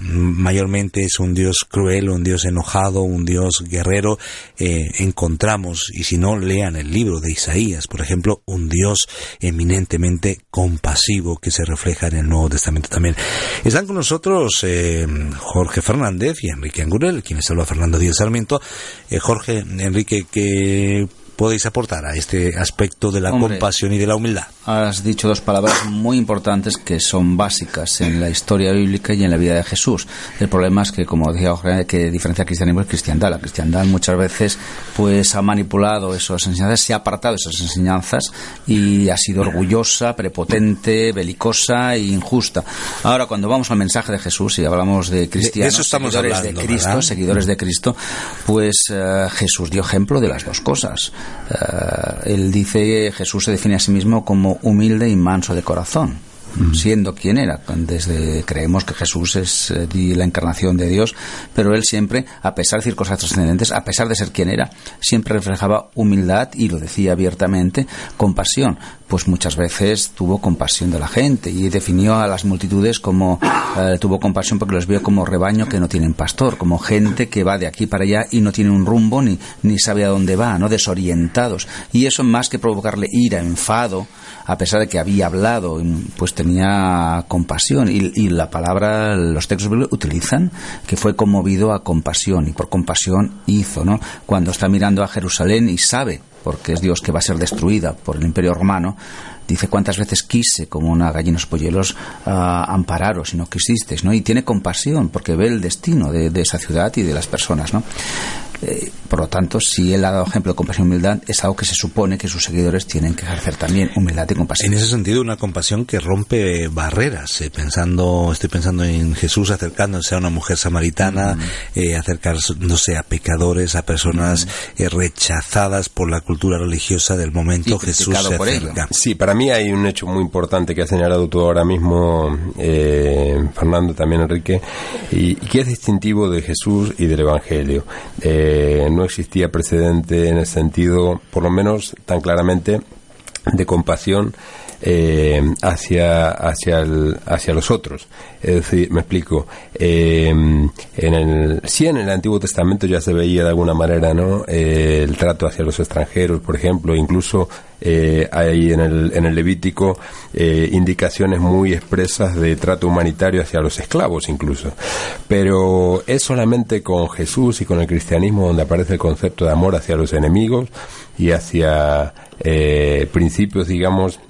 mayormente es un Dios cruel, un Dios enojado, un Dios guerrero, eh, encontramos, y si no, lean el libro de Isaías, por ejemplo, un Dios eminentemente compasivo que se refleja en el Nuevo Testamento también. Están con nosotros eh, Jorge Fernández y Enrique Angurel, quienes habla Fernando Díaz Sarmiento. Eh, Jorge, Enrique, ¿qué podéis aportar a este aspecto de la compasión y de la humildad? Has dicho dos palabras muy importantes que son básicas en la historia bíblica y en la vida de Jesús. El problema es que, como decía Jorge, que diferencia cristianismo es cristiandad. La cristiandad muchas veces pues ha manipulado esas enseñanzas, se ha apartado de esas enseñanzas y ha sido orgullosa, prepotente, belicosa e injusta. Ahora, cuando vamos al mensaje de Jesús y hablamos de cristianos, seguidores de Cristo, seguidores de Cristo, pues eh, Jesús dio ejemplo de las dos cosas. Eh, él dice, Jesús se define a sí mismo como humilde y manso de corazón siendo quien era. Desde creemos que Jesús es eh, la encarnación de Dios, pero él siempre, a pesar de decir cosas trascendentes, a pesar de ser quien era, siempre reflejaba humildad y lo decía abiertamente, compasión. Pues muchas veces tuvo compasión de la gente y definió a las multitudes como eh, tuvo compasión porque los vio como rebaño que no tienen pastor, como gente que va de aquí para allá y no tiene un rumbo ni, ni sabe a dónde va, no desorientados. Y eso más que provocarle ira, enfado, a pesar de que había hablado, pues tenía compasión. Y, la palabra, los textos utilizan que fue conmovido a compasión y por compasión hizo, ¿no? Cuando está mirando a Jerusalén y sabe, porque es Dios que va a ser destruida por el imperio romano, dice cuántas veces quise como una gallina los polluelos ampararos y no quisisteis, ¿no? Y tiene compasión porque ve el destino de, de, esa ciudad y de las personas, ¿no? Eh, por lo tanto, si él ha dado ejemplo de compasión y humildad, es algo que se supone que sus seguidores tienen que ejercer también, humildad y compasión. En ese sentido, una compasión que rompe barreras. Eh, pensando, estoy pensando en Jesús acercándose a una mujer samaritana, eh, acercándose a pecadores, a personas rechazadas por la cultura religiosa del momento. Jesús se acerca. Sí, para mí hay un hecho muy importante que ha señalado tú ahora mismo, Fernando, también Enrique, y, que es distintivo de Jesús y del Evangelio. Eh, no existía precedente en el sentido, por lo menos tan claramente, de compasión eh, hacia, hacia, hacia los otros. Es decir, me explico, eh, en el, en el Antiguo Testamento ya se veía de alguna manera ¿no? Eh, el trato hacia los extranjeros, por ejemplo, incluso hay en el, en el Levítico indicaciones muy expresas de trato humanitario hacia los esclavos incluso. Pero es solamente con Jesús y con el cristianismo donde aparece el concepto de amor hacia los enemigos y hacia principios, digamos,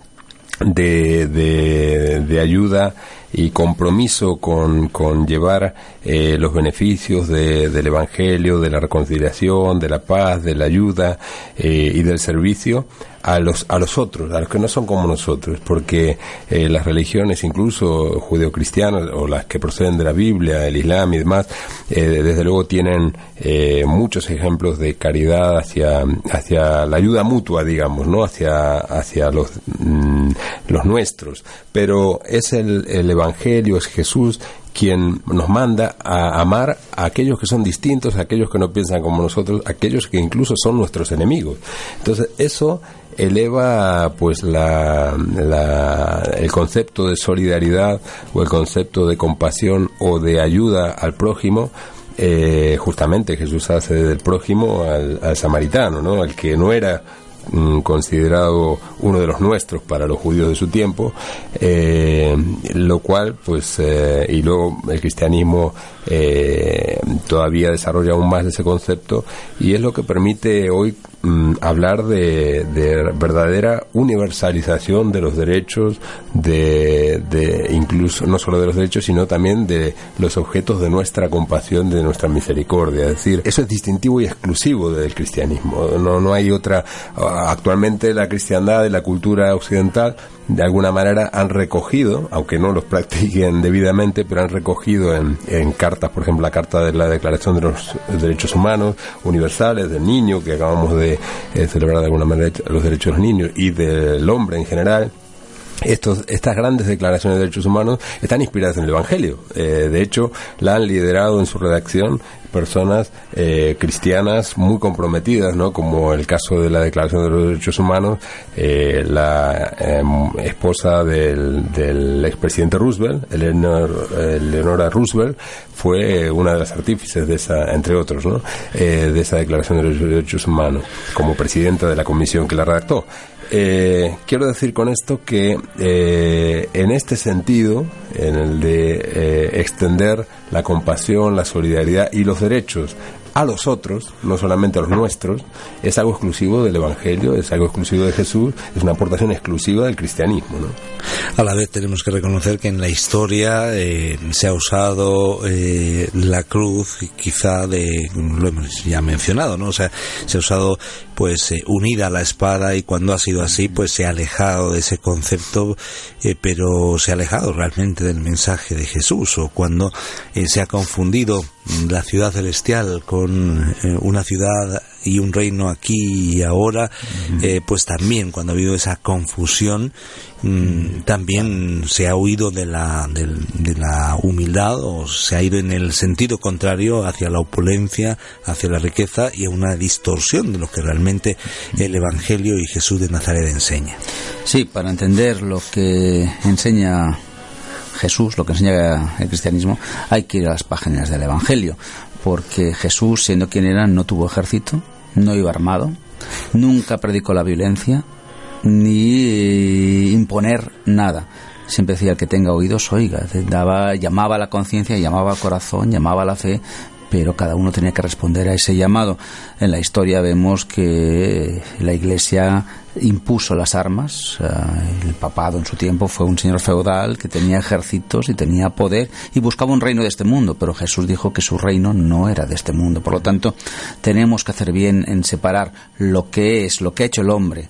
de, de ayuda y compromiso con, con llevar eh, los beneficios de, del Evangelio, de la reconciliación, de la paz, de la ayuda eh, y del servicio a los, a los otros, a los que no son como nosotros, porque eh, las religiones, incluso judeocristianas o las que proceden de la Biblia, el Islam y demás, desde luego tienen muchos ejemplos de caridad hacia, hacia la ayuda mutua, digamos, ¿no? hacia, hacia los, mm, los nuestros. Pero es el, el Evangelio, es Jesús quien nos manda a amar a aquellos que son distintos, a aquellos que no piensan como nosotros, a aquellos que incluso son nuestros enemigos. Entonces, eso eleva pues la, el concepto de solidaridad o el concepto de compasión o de ayuda al prójimo eh, justamente Jesús hace del prójimo al, al, samaritano, ¿no? Al que no era considerado uno de los nuestros para los judíos de su tiempo, eh, lo cual, pues, eh, y luego el cristianismo eh, todavía desarrolla aún más ese concepto y es lo que permite hoy mm, hablar de, verdadera universalización de los derechos, de, de, incluso no solo de los derechos, sino también de los objetos de nuestra compasión, de nuestra misericordia. Es decir, eso es distintivo y exclusivo del cristianismo. No, no hay otra. Actualmente la cristiandad y la cultura occidental de alguna manera han recogido, aunque no los practiquen debidamente, pero han recogido en, en, cartas, por ejemplo, la carta de la Declaración de los Derechos Humanos Universales del niño, que acabamos de eh, celebrar de alguna manera los derechos de los niños y del hombre en general, estos, estas grandes declaraciones de derechos humanos están inspiradas en el Evangelio. Eh, de hecho, la han liderado en su redacción personas eh, cristianas muy comprometidas, ¿no? Como el caso de la Declaración de los Derechos Humanos, eh, la em, esposa del, del expresidente Roosevelt, Eleanor, Roosevelt, fue una de las artífices de esa, entre otros, ¿no? de esa Declaración de los Derechos Humanos, como presidenta de la comisión que la redactó. Eh, quiero decir con esto que eh, en este sentido, en el de eh, extender la compasión, la solidaridad y los derechos a los otros, no solamente a los nuestros, es algo exclusivo del Evangelio, es algo exclusivo de Jesús, es una aportación exclusiva del cristianismo. ¿no? A la vez tenemos que reconocer que en la historia eh, se ha usado eh, la cruz, quizá de, lo hemos ya mencionado, ¿no? O sea, se ha usado pues eh, unida a la espada y cuando ha sido así pues se ha alejado de ese concepto pero se ha alejado realmente del mensaje de Jesús o cuando se ha confundido la ciudad celestial con una ciudad y un reino aquí y ahora, eh, pues también cuando ha habido esa confusión, mm, también se ha huido de la, de, la humildad o se ha ido en el sentido contrario hacia la opulencia, hacia la riqueza y a una distorsión de lo que realmente el Evangelio y Jesús de Nazaret enseña. Sí, para entender lo que enseña Jesús, lo que enseña el cristianismo, hay que ir a las páginas del Evangelio, porque Jesús, siendo quien era, no tuvo ejército, no iba armado, nunca predicó la violencia, ni imponer nada. Siempre decía el que tenga oídos oiga, daba, llamaba a la conciencia, llamaba al corazón, llamaba a la fe, pero cada uno tenía que responder a ese llamado. En la historia vemos que la Iglesia impuso las armas. El papado en su tiempo fue un señor feudal que tenía ejércitos y tenía poder y buscaba un reino de este mundo, pero Jesús dijo que su reino no era de este mundo. Por lo tanto, tenemos que hacer bien en separar lo que es, lo que ha hecho el hombre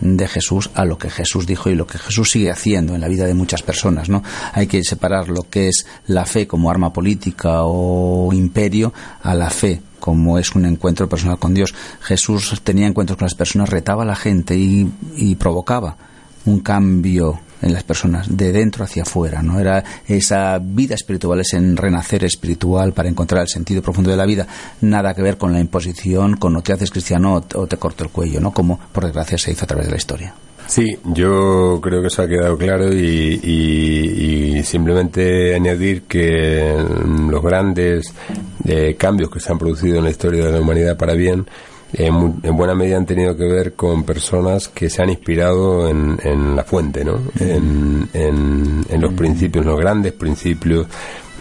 de Jesús a lo que Jesús dijo y lo que Jesús sigue haciendo en la vida de muchas personas, ¿no? Hay que separar lo que es la fe como arma política o imperio a la fe como es un encuentro personal con Dios. Jesús tenía encuentros con las personas, retaba a la gente y, y provocaba un cambio en las personas, de dentro hacia afuera, ¿no? Era esa vida espiritual, ese renacer espiritual para encontrar el sentido profundo de la vida, nada que ver con la imposición, con no te haces cristiano o te corto el cuello, ¿no? Como por desgracia se hizo a través de la historia. Sí, yo creo que eso ha quedado claro y, simplemente añadir que los grandes eh, cambios que se han producido en la historia de la humanidad para bien en, buena medida han tenido que ver con personas que se han inspirado en, en la fuente, ¿no? En, en, los principios, los grandes principios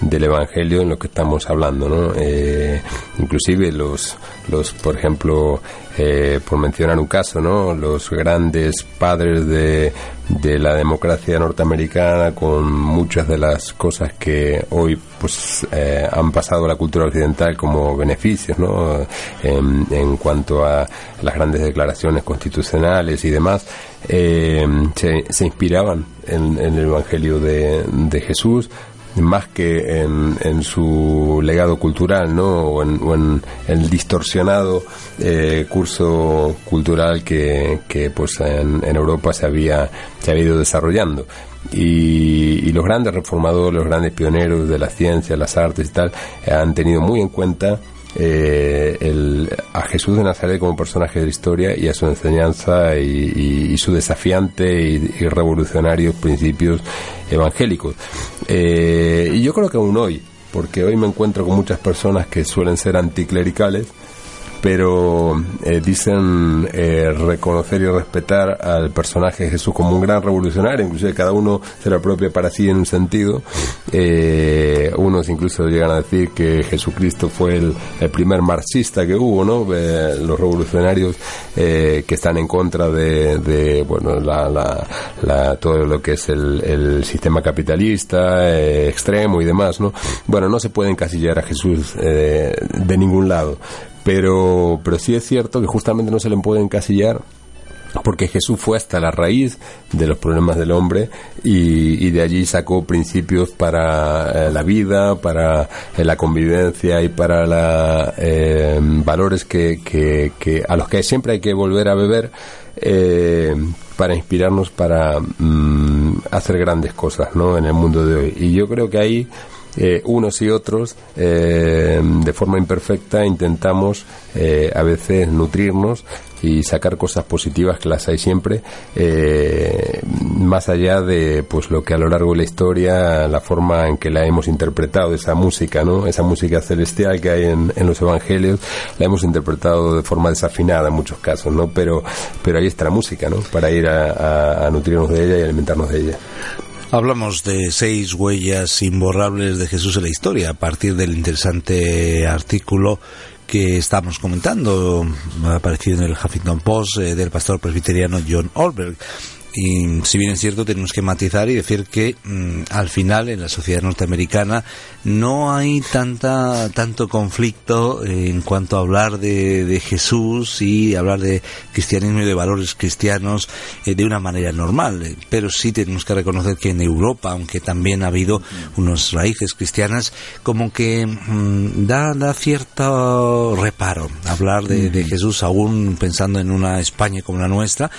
del Evangelio en lo que estamos hablando, ¿no? Eh, inclusive los, los, por ejemplo, eh, por mencionar un caso, ¿no? Los grandes padres de, de la democracia norteamericana con muchas de las cosas que hoy pues eh, han pasado a la cultura occidental como beneficios, ¿no? En, cuanto a las grandes declaraciones constitucionales y demás, se, se, inspiraban en, en, el Evangelio de, de Jesús, más que en, en, su legado cultural, ¿no? O en, el distorsionado eh, curso cultural que, que pues en, Europa se había, se había ido desarrollando. Y, y, los grandes reformadores, los grandes pioneros de la ciencia, las artes y tal, han tenido muy en cuenta eh, a Jesús de Nazaret como personaje de la historia y a su enseñanza y, su desafiante y, revolucionarios principios evangélicos. Eh, y yo creo que aún hoy, porque hoy me encuentro con muchas personas que suelen ser anticlericales, pero eh, dicen eh, reconocer y respetar al personaje de Jesús como un gran revolucionario, inclusive cada uno se lo apropia para sí en un sentido. Eh, unos incluso llegan a decir que Jesucristo fue el, primer marxista que hubo, ¿no? los revolucionarios que están en contra de, bueno, la, la, todo lo que es el, el sistema capitalista extremo y demás, ¿no? Bueno, no se puede encasillar a Jesús de ningún lado pero, pero sí es cierto que justamente no se le puede encasillar porque Jesús fue hasta la raíz de los problemas del hombre y, de allí sacó principios para eh, la vida, para eh, la convivencia y para la, eh, valores que, que, a los que siempre hay que volver a beber para inspirarnos para mm, hacer grandes cosas ¿no? en el mundo de hoy. Y yo creo que ahí eh, unos y otros, eh, de forma imperfecta, intentamos eh, a veces nutrirnos y sacar cosas positivas que las hay siempre, más allá de pues lo que a lo largo de la historia, la forma en que la hemos interpretado, esa música, ¿no? Esa música celestial que hay en, los evangelios, la hemos interpretado de forma desafinada en muchos casos, ¿no? Pero, pero ahí está la música, ¿no? Para ir a nutrirnos de ella y alimentarnos de ella. Hablamos de seis huellas imborrables de Jesús en la historia a partir del interesante artículo que estamos comentando, aparecido en el Huffington Post del pastor presbiteriano John Olberg. Y si bien es cierto, tenemos que matizar y decir que mm, al final en la sociedad norteamericana no hay tanta tanto conflicto en cuanto a hablar de, Jesús y hablar de cristianismo y de valores cristianos eh, de una manera normal. Pero sí tenemos que reconocer que en Europa, aunque también ha habido unas raíces cristianas, como que mm, da, da cierto reparo hablar de, de Jesús aún pensando en una España como la nuestra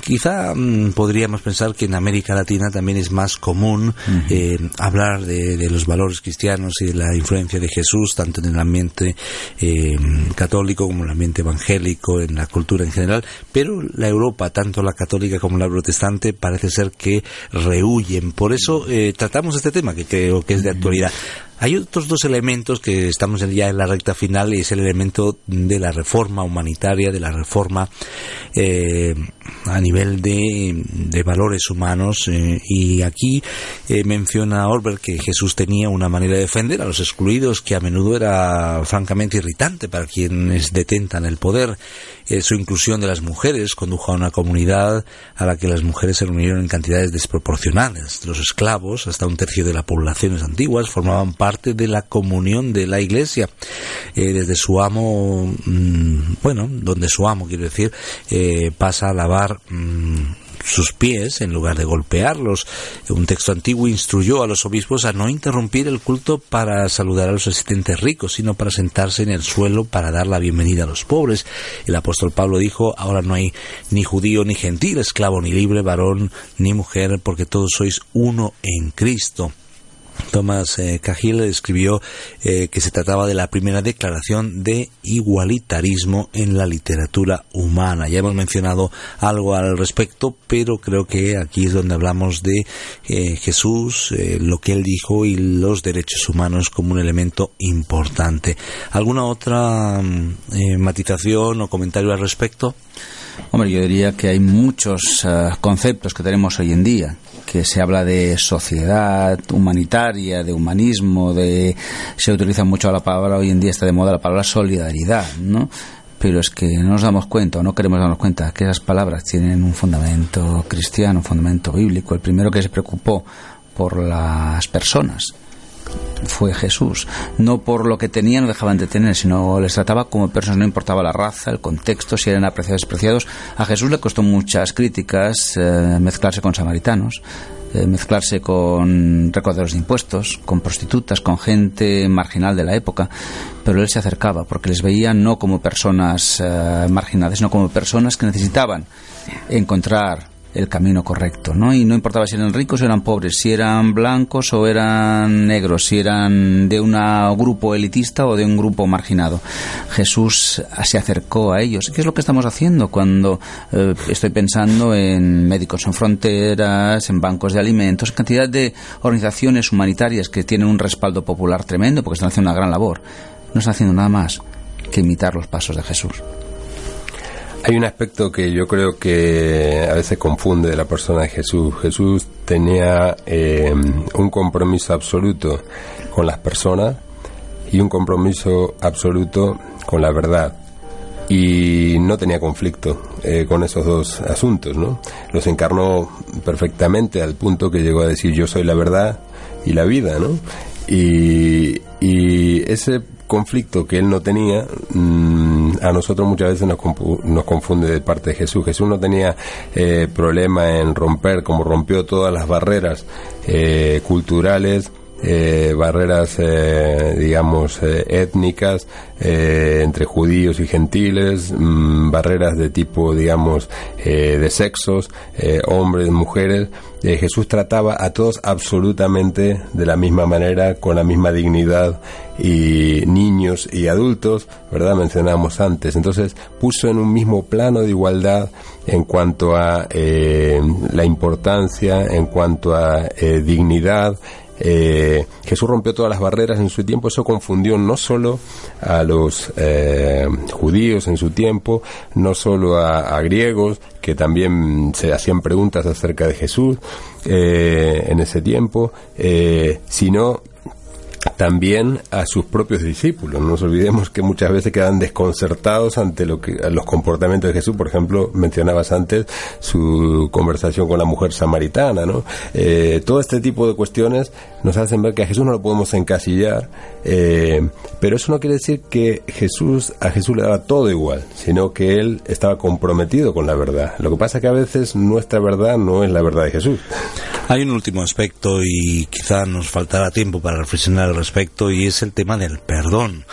Quizá mm, podríamos pensar que en América Latina también es más común eh, hablar de, los valores cristianos y de la influencia de Jesús, tanto en el ambiente eh, católico como en el ambiente evangélico, en la cultura en general, pero la Europa, tanto la católica como la protestante, parece ser que rehuyen. Por eso eh, tratamos este tema, que creo que es de actualidad. Hay otros dos elementos que estamos ya en la recta final y es el elemento de la reforma humanitaria, de la reforma eh, a nivel de, de valores humanos. Eh, y aquí eh, menciona Orber que Jesús tenía una manera de defender a los excluidos que a menudo era francamente irritante para quienes detentan el poder. Su inclusión de las mujeres condujo a una comunidad a la que las mujeres se reunieron en cantidades desproporcionales. Los esclavos, hasta un tercio de las poblaciones antiguas, formaban parte parte de la comunión de la iglesia. Eh, desde su amo, mm, bueno, donde su amo, quiero decir, eh, pasa a lavar mm, sus pies en lugar de golpearlos. Un texto antiguo instruyó a los obispos a no interrumpir el culto para saludar a los asistentes ricos, sino para sentarse en el suelo para dar la bienvenida a los pobres. El apóstol Pablo dijo, ahora no hay ni judío ni gentil, esclavo ni libre, varón ni mujer, porque todos sois uno en Cristo. Thomas eh, Cahill escribió eh, que se trataba de la primera declaración de igualitarismo en la literatura humana. Ya hemos mencionado algo al respecto, pero creo que aquí es donde hablamos de eh, Jesús, lo que él dijo y los derechos humanos como un elemento importante. ¿Alguna otra mm, matización o comentario al respecto? Hombre, yo diría que hay muchos conceptos que tenemos hoy en día que se habla de sociedad humanitaria, de humanismo, de se utiliza mucho la palabra hoy en día está de moda la palabra solidaridad, ¿no? Pero es que no nos damos cuenta, o no queremos darnos cuenta que esas palabras tienen un fundamento cristiano, un fundamento bíblico. El primero que se preocupó por las personas fue Jesús. No por lo que tenían o dejaban de tener, sino les trataba como personas, no importaba la raza, el contexto, si eran apreciados despreciados. A Jesús le costó muchas críticas eh, mezclarse con samaritanos, eh, mezclarse con recaudadores de impuestos, con prostitutas, con gente marginal de la época, pero él se acercaba porque les veía no como personas eh, marginales, sino como personas que necesitaban encontrar el camino correcto, ¿no? Y no importaba si eran ricos o eran pobres, si eran blancos o eran negros, si eran de un grupo elitista o de un grupo marginado. Jesús se acercó a ellos. ¿Qué es lo que estamos haciendo cuando eh, estoy pensando en Médicos Sin Fronteras, en bancos de alimentos, cantidad de organizaciones humanitarias que tienen un respaldo popular tremendo porque están haciendo una gran labor? No están haciendo nada más que imitar los pasos de Jesús. Hay un aspecto que yo creo que a veces confunde de la persona de Jesús. Jesús tenía eh, un compromiso absoluto con las personas y un compromiso absoluto con la verdad. Y no tenía conflicto eh, con esos dos asuntos, ¿no? Los encarnó perfectamente al punto que llegó a decir yo soy la verdad y la vida, ¿no? Y, y ese conflicto que él no tenía, mm, a nosotros muchas veces nos, nos, confunde de parte de Jesús. Jesús no tenía eh, problema en romper, como rompió todas las barreras eh, culturales, eh, barreras, eh, digamos, eh, étnicas entre judíos y gentiles, mm, barreras de tipo, digamos, de sexos, hombres, mujeres. Jesús trataba a todos absolutamente de la misma manera, con la misma dignidad, y niños y adultos, ¿verdad? Mencionamos antes. Entonces puso en un mismo plano de igualdad en cuanto a la importancia, en cuanto a dignidad, eh, Jesús rompió todas las barreras en su tiempo, eso confundió no solo a los eh, judíos en su tiempo, no solo a, griegos, que también se hacían preguntas acerca de Jesús eh, en ese tiempo, sino también a sus propios discípulos. No nos olvidemos que muchas veces quedan desconcertados ante lo que, los comportamientos de Jesús. Por ejemplo, mencionabas antes su conversación con la mujer samaritana. ¿no? Eh, todo este tipo de cuestiones nos hacen ver que a Jesús no lo podemos encasillar, eh, pero eso no quiere decir que Jesús a Jesús le daba todo igual, sino que él estaba comprometido con la verdad. Lo que pasa es que a veces nuestra verdad no es la verdad de Jesús. Hay un último aspecto y quizá nos faltará tiempo para reflexionar al respecto y es el tema del perdón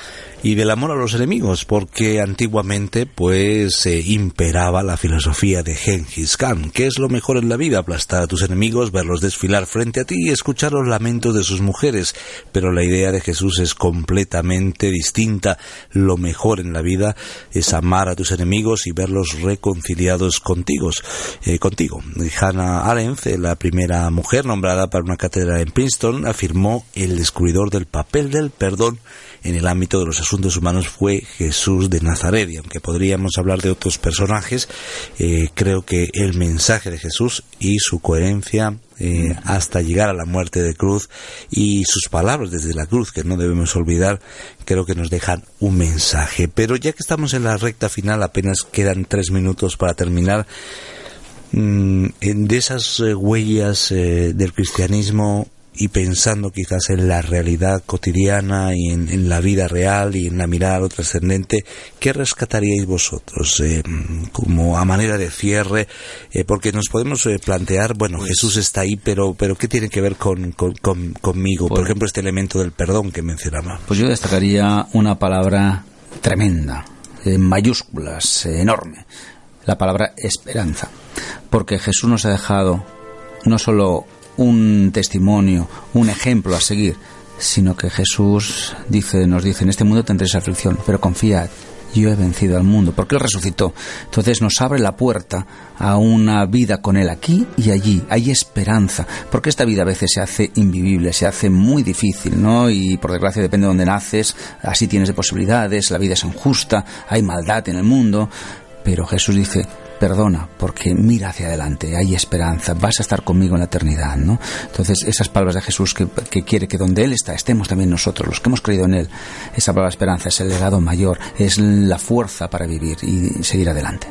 y del amor a los enemigos, porque antiguamente pues eh, imperaba la filosofía de Genghis Khan, que es lo mejor en la vida, aplastar a tus enemigos, verlos desfilar frente a ti y escuchar los lamentos de sus mujeres, pero la idea de Jesús es completamente distinta. Lo mejor en la vida es amar a tus enemigos y verlos reconciliados contigo. Eh, contigo. Hannah Arendt, la primera mujer nombrada para una cátedra en Princeton, afirmó el descubridor del papel del perdón en el ámbito de los asuntos humanos fue Jesús de Nazaret. Y aunque podríamos hablar de otros personajes, eh, creo que el mensaje de Jesús y su coherencia eh, hasta llegar a la muerte de cruz y sus palabras desde la cruz, que no debemos olvidar, creo que nos dejan un mensaje. Pero ya que estamos en la recta final, apenas quedan tres minutos para terminar. Mm, de esas eh, huellas del cristianismo y pensando quizás en la realidad cotidiana y en, la vida real y en la mirada a lo trascendente, ¿qué rescataríais vosotros eh, como a manera de cierre? Eh, porque nos podemos eh, plantear, bueno, pues Jesús está ahí, pero, pero ¿qué tiene que ver con, conmigo? Por pues ejemplo, este elemento del perdón que mencionaba. Pues yo destacaría una palabra tremenda, en mayúsculas, enorme, la palabra esperanza. Porque Jesús nos ha dejado no solo un testimonio, un ejemplo a seguir, sino que Jesús dice, nos dice, en este mundo tendréis aflicción, pero confiad, yo he vencido al mundo, porque Él resucitó. Entonces nos abre la puerta a una vida con Él aquí y allí. Hay esperanza, porque esta vida a veces se hace invivible, se hace muy difícil, ¿no? Y por desgracia depende de dónde naces, así tienes de posibilidades, la vida es injusta, hay maldad en el mundo, pero Jesús dice, perdona, porque mira hacia adelante, hay esperanza, vas a estar conmigo en la eternidad, ¿no? Entonces, esas palabras de Jesús que, quiere que donde Él está, estemos también nosotros, los que hemos creído en Él, esa palabra esperanza es el legado mayor, es la fuerza para vivir y seguir adelante.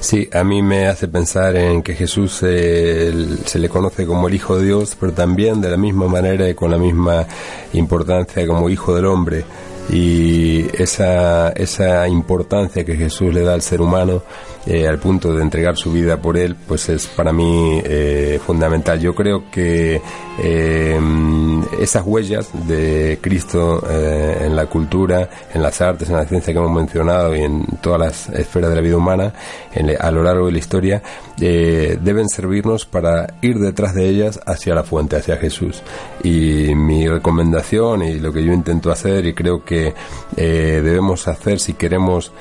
Sí, a mí me hace pensar en que Jesús eh, se le conoce como el Hijo de Dios, pero también de la misma manera y con la misma importancia como Hijo del Hombre y esa, esa importancia que Jesús le da al ser humano eh, al punto de entregar su vida por él, pues es para mí eh, fundamental. Yo creo que eh, esas huellas de Cristo en la cultura, en las artes, en la ciencia que hemos mencionado y en todas las esferas de la vida humana, a lo largo de la historia, deben servirnos para ir detrás de ellas hacia la fuente, hacia Jesús. Y mi recomendación y lo que yo intento hacer y creo que debemos hacer si queremos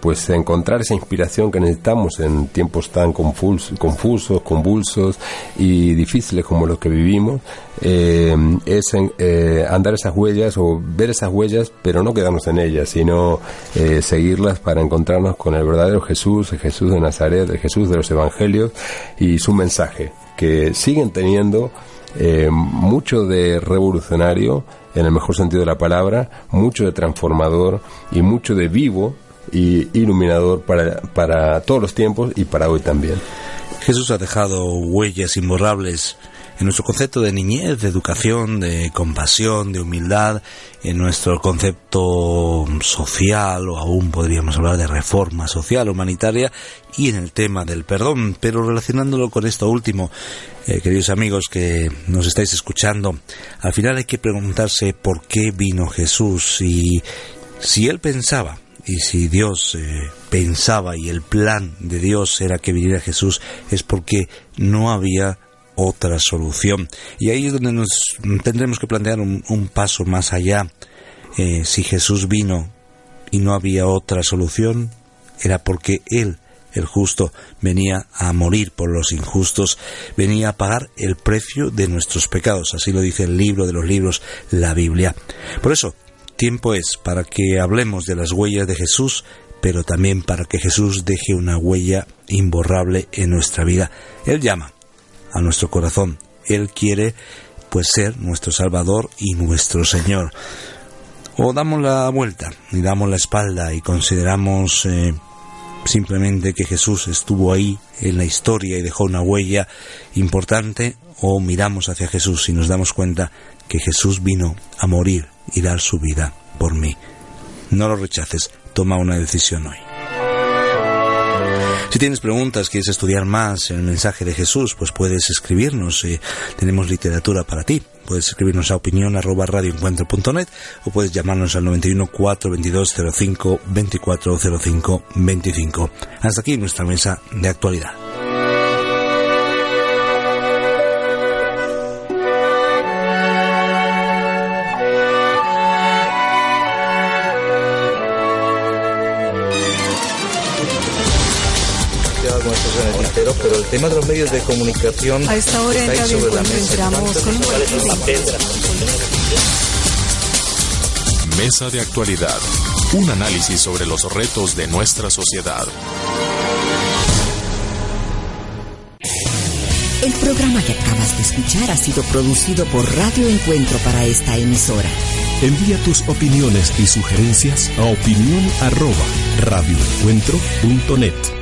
pues encontrar esa inspiración que necesitamos en tiempos tan confusos, convulsos y difíciles como los que vivimos, eh, es eh, andar esas huellas o ver esas huellas, pero no quedarnos en ellas, sino eh, seguirlas para encontrarnos con el verdadero Jesús, el Jesús de Nazaret, el Jesús de los Evangelios y su mensaje, que siguen teniendo mucho de revolucionario, en el mejor sentido de la palabra, mucho de transformador y mucho de vivo y iluminador para, para todos los tiempos y para hoy también. Jesús ha dejado huellas imborrables en nuestro concepto de niñez, de educación, de compasión, de humildad, en nuestro concepto social o aún podríamos hablar de reforma social, humanitaria y en el tema del perdón. Pero relacionándolo con esto último, eh, queridos amigos que nos estáis escuchando, al final hay que preguntarse por qué vino Jesús y si él pensaba y si Dios eh, pensaba y el plan de Dios era que viniera Jesús, es porque no había otra solución. Y ahí es donde nos tendremos que plantear un, paso más allá. Eh, si Jesús vino y no había otra solución, era porque Él, el justo, venía a morir por los injustos, venía a pagar el precio de nuestros pecados. Así lo dice el libro de los libros, la Biblia. Por eso, Tiempo es para que hablemos de las huellas de Jesús, pero también para que Jesús deje una huella imborrable en nuestra vida. Él llama a nuestro corazón. Él quiere pues ser nuestro Salvador y nuestro Señor. O damos la vuelta y damos la espalda y consideramos eh, simplemente que Jesús estuvo ahí en la historia y dejó una huella importante, o miramos hacia Jesús y nos damos cuenta que Jesús vino a morir y dar su vida por mí. No lo rechaces, toma una decisión hoy. Si tienes preguntas, quieres estudiar más el mensaje de Jesús, pues puedes escribirnos. Eh, tenemos literatura para ti. Puedes escribirnos a opinión arroba radioencuentro.net o puedes llamarnos al 91 422 05 24 05 25. Hasta aquí nuestra mesa de actualidad. Pero el tema de los medios de comunicación a esta hora está ahí sobre la mesa. con Mesa de actualidad. Un análisis sobre los retos de nuestra sociedad. El programa que acabas de escuchar ha sido producido por Radio Encuentro para esta emisora. Envía tus opiniones y sugerencias a opinión arroba radioencuentro.net.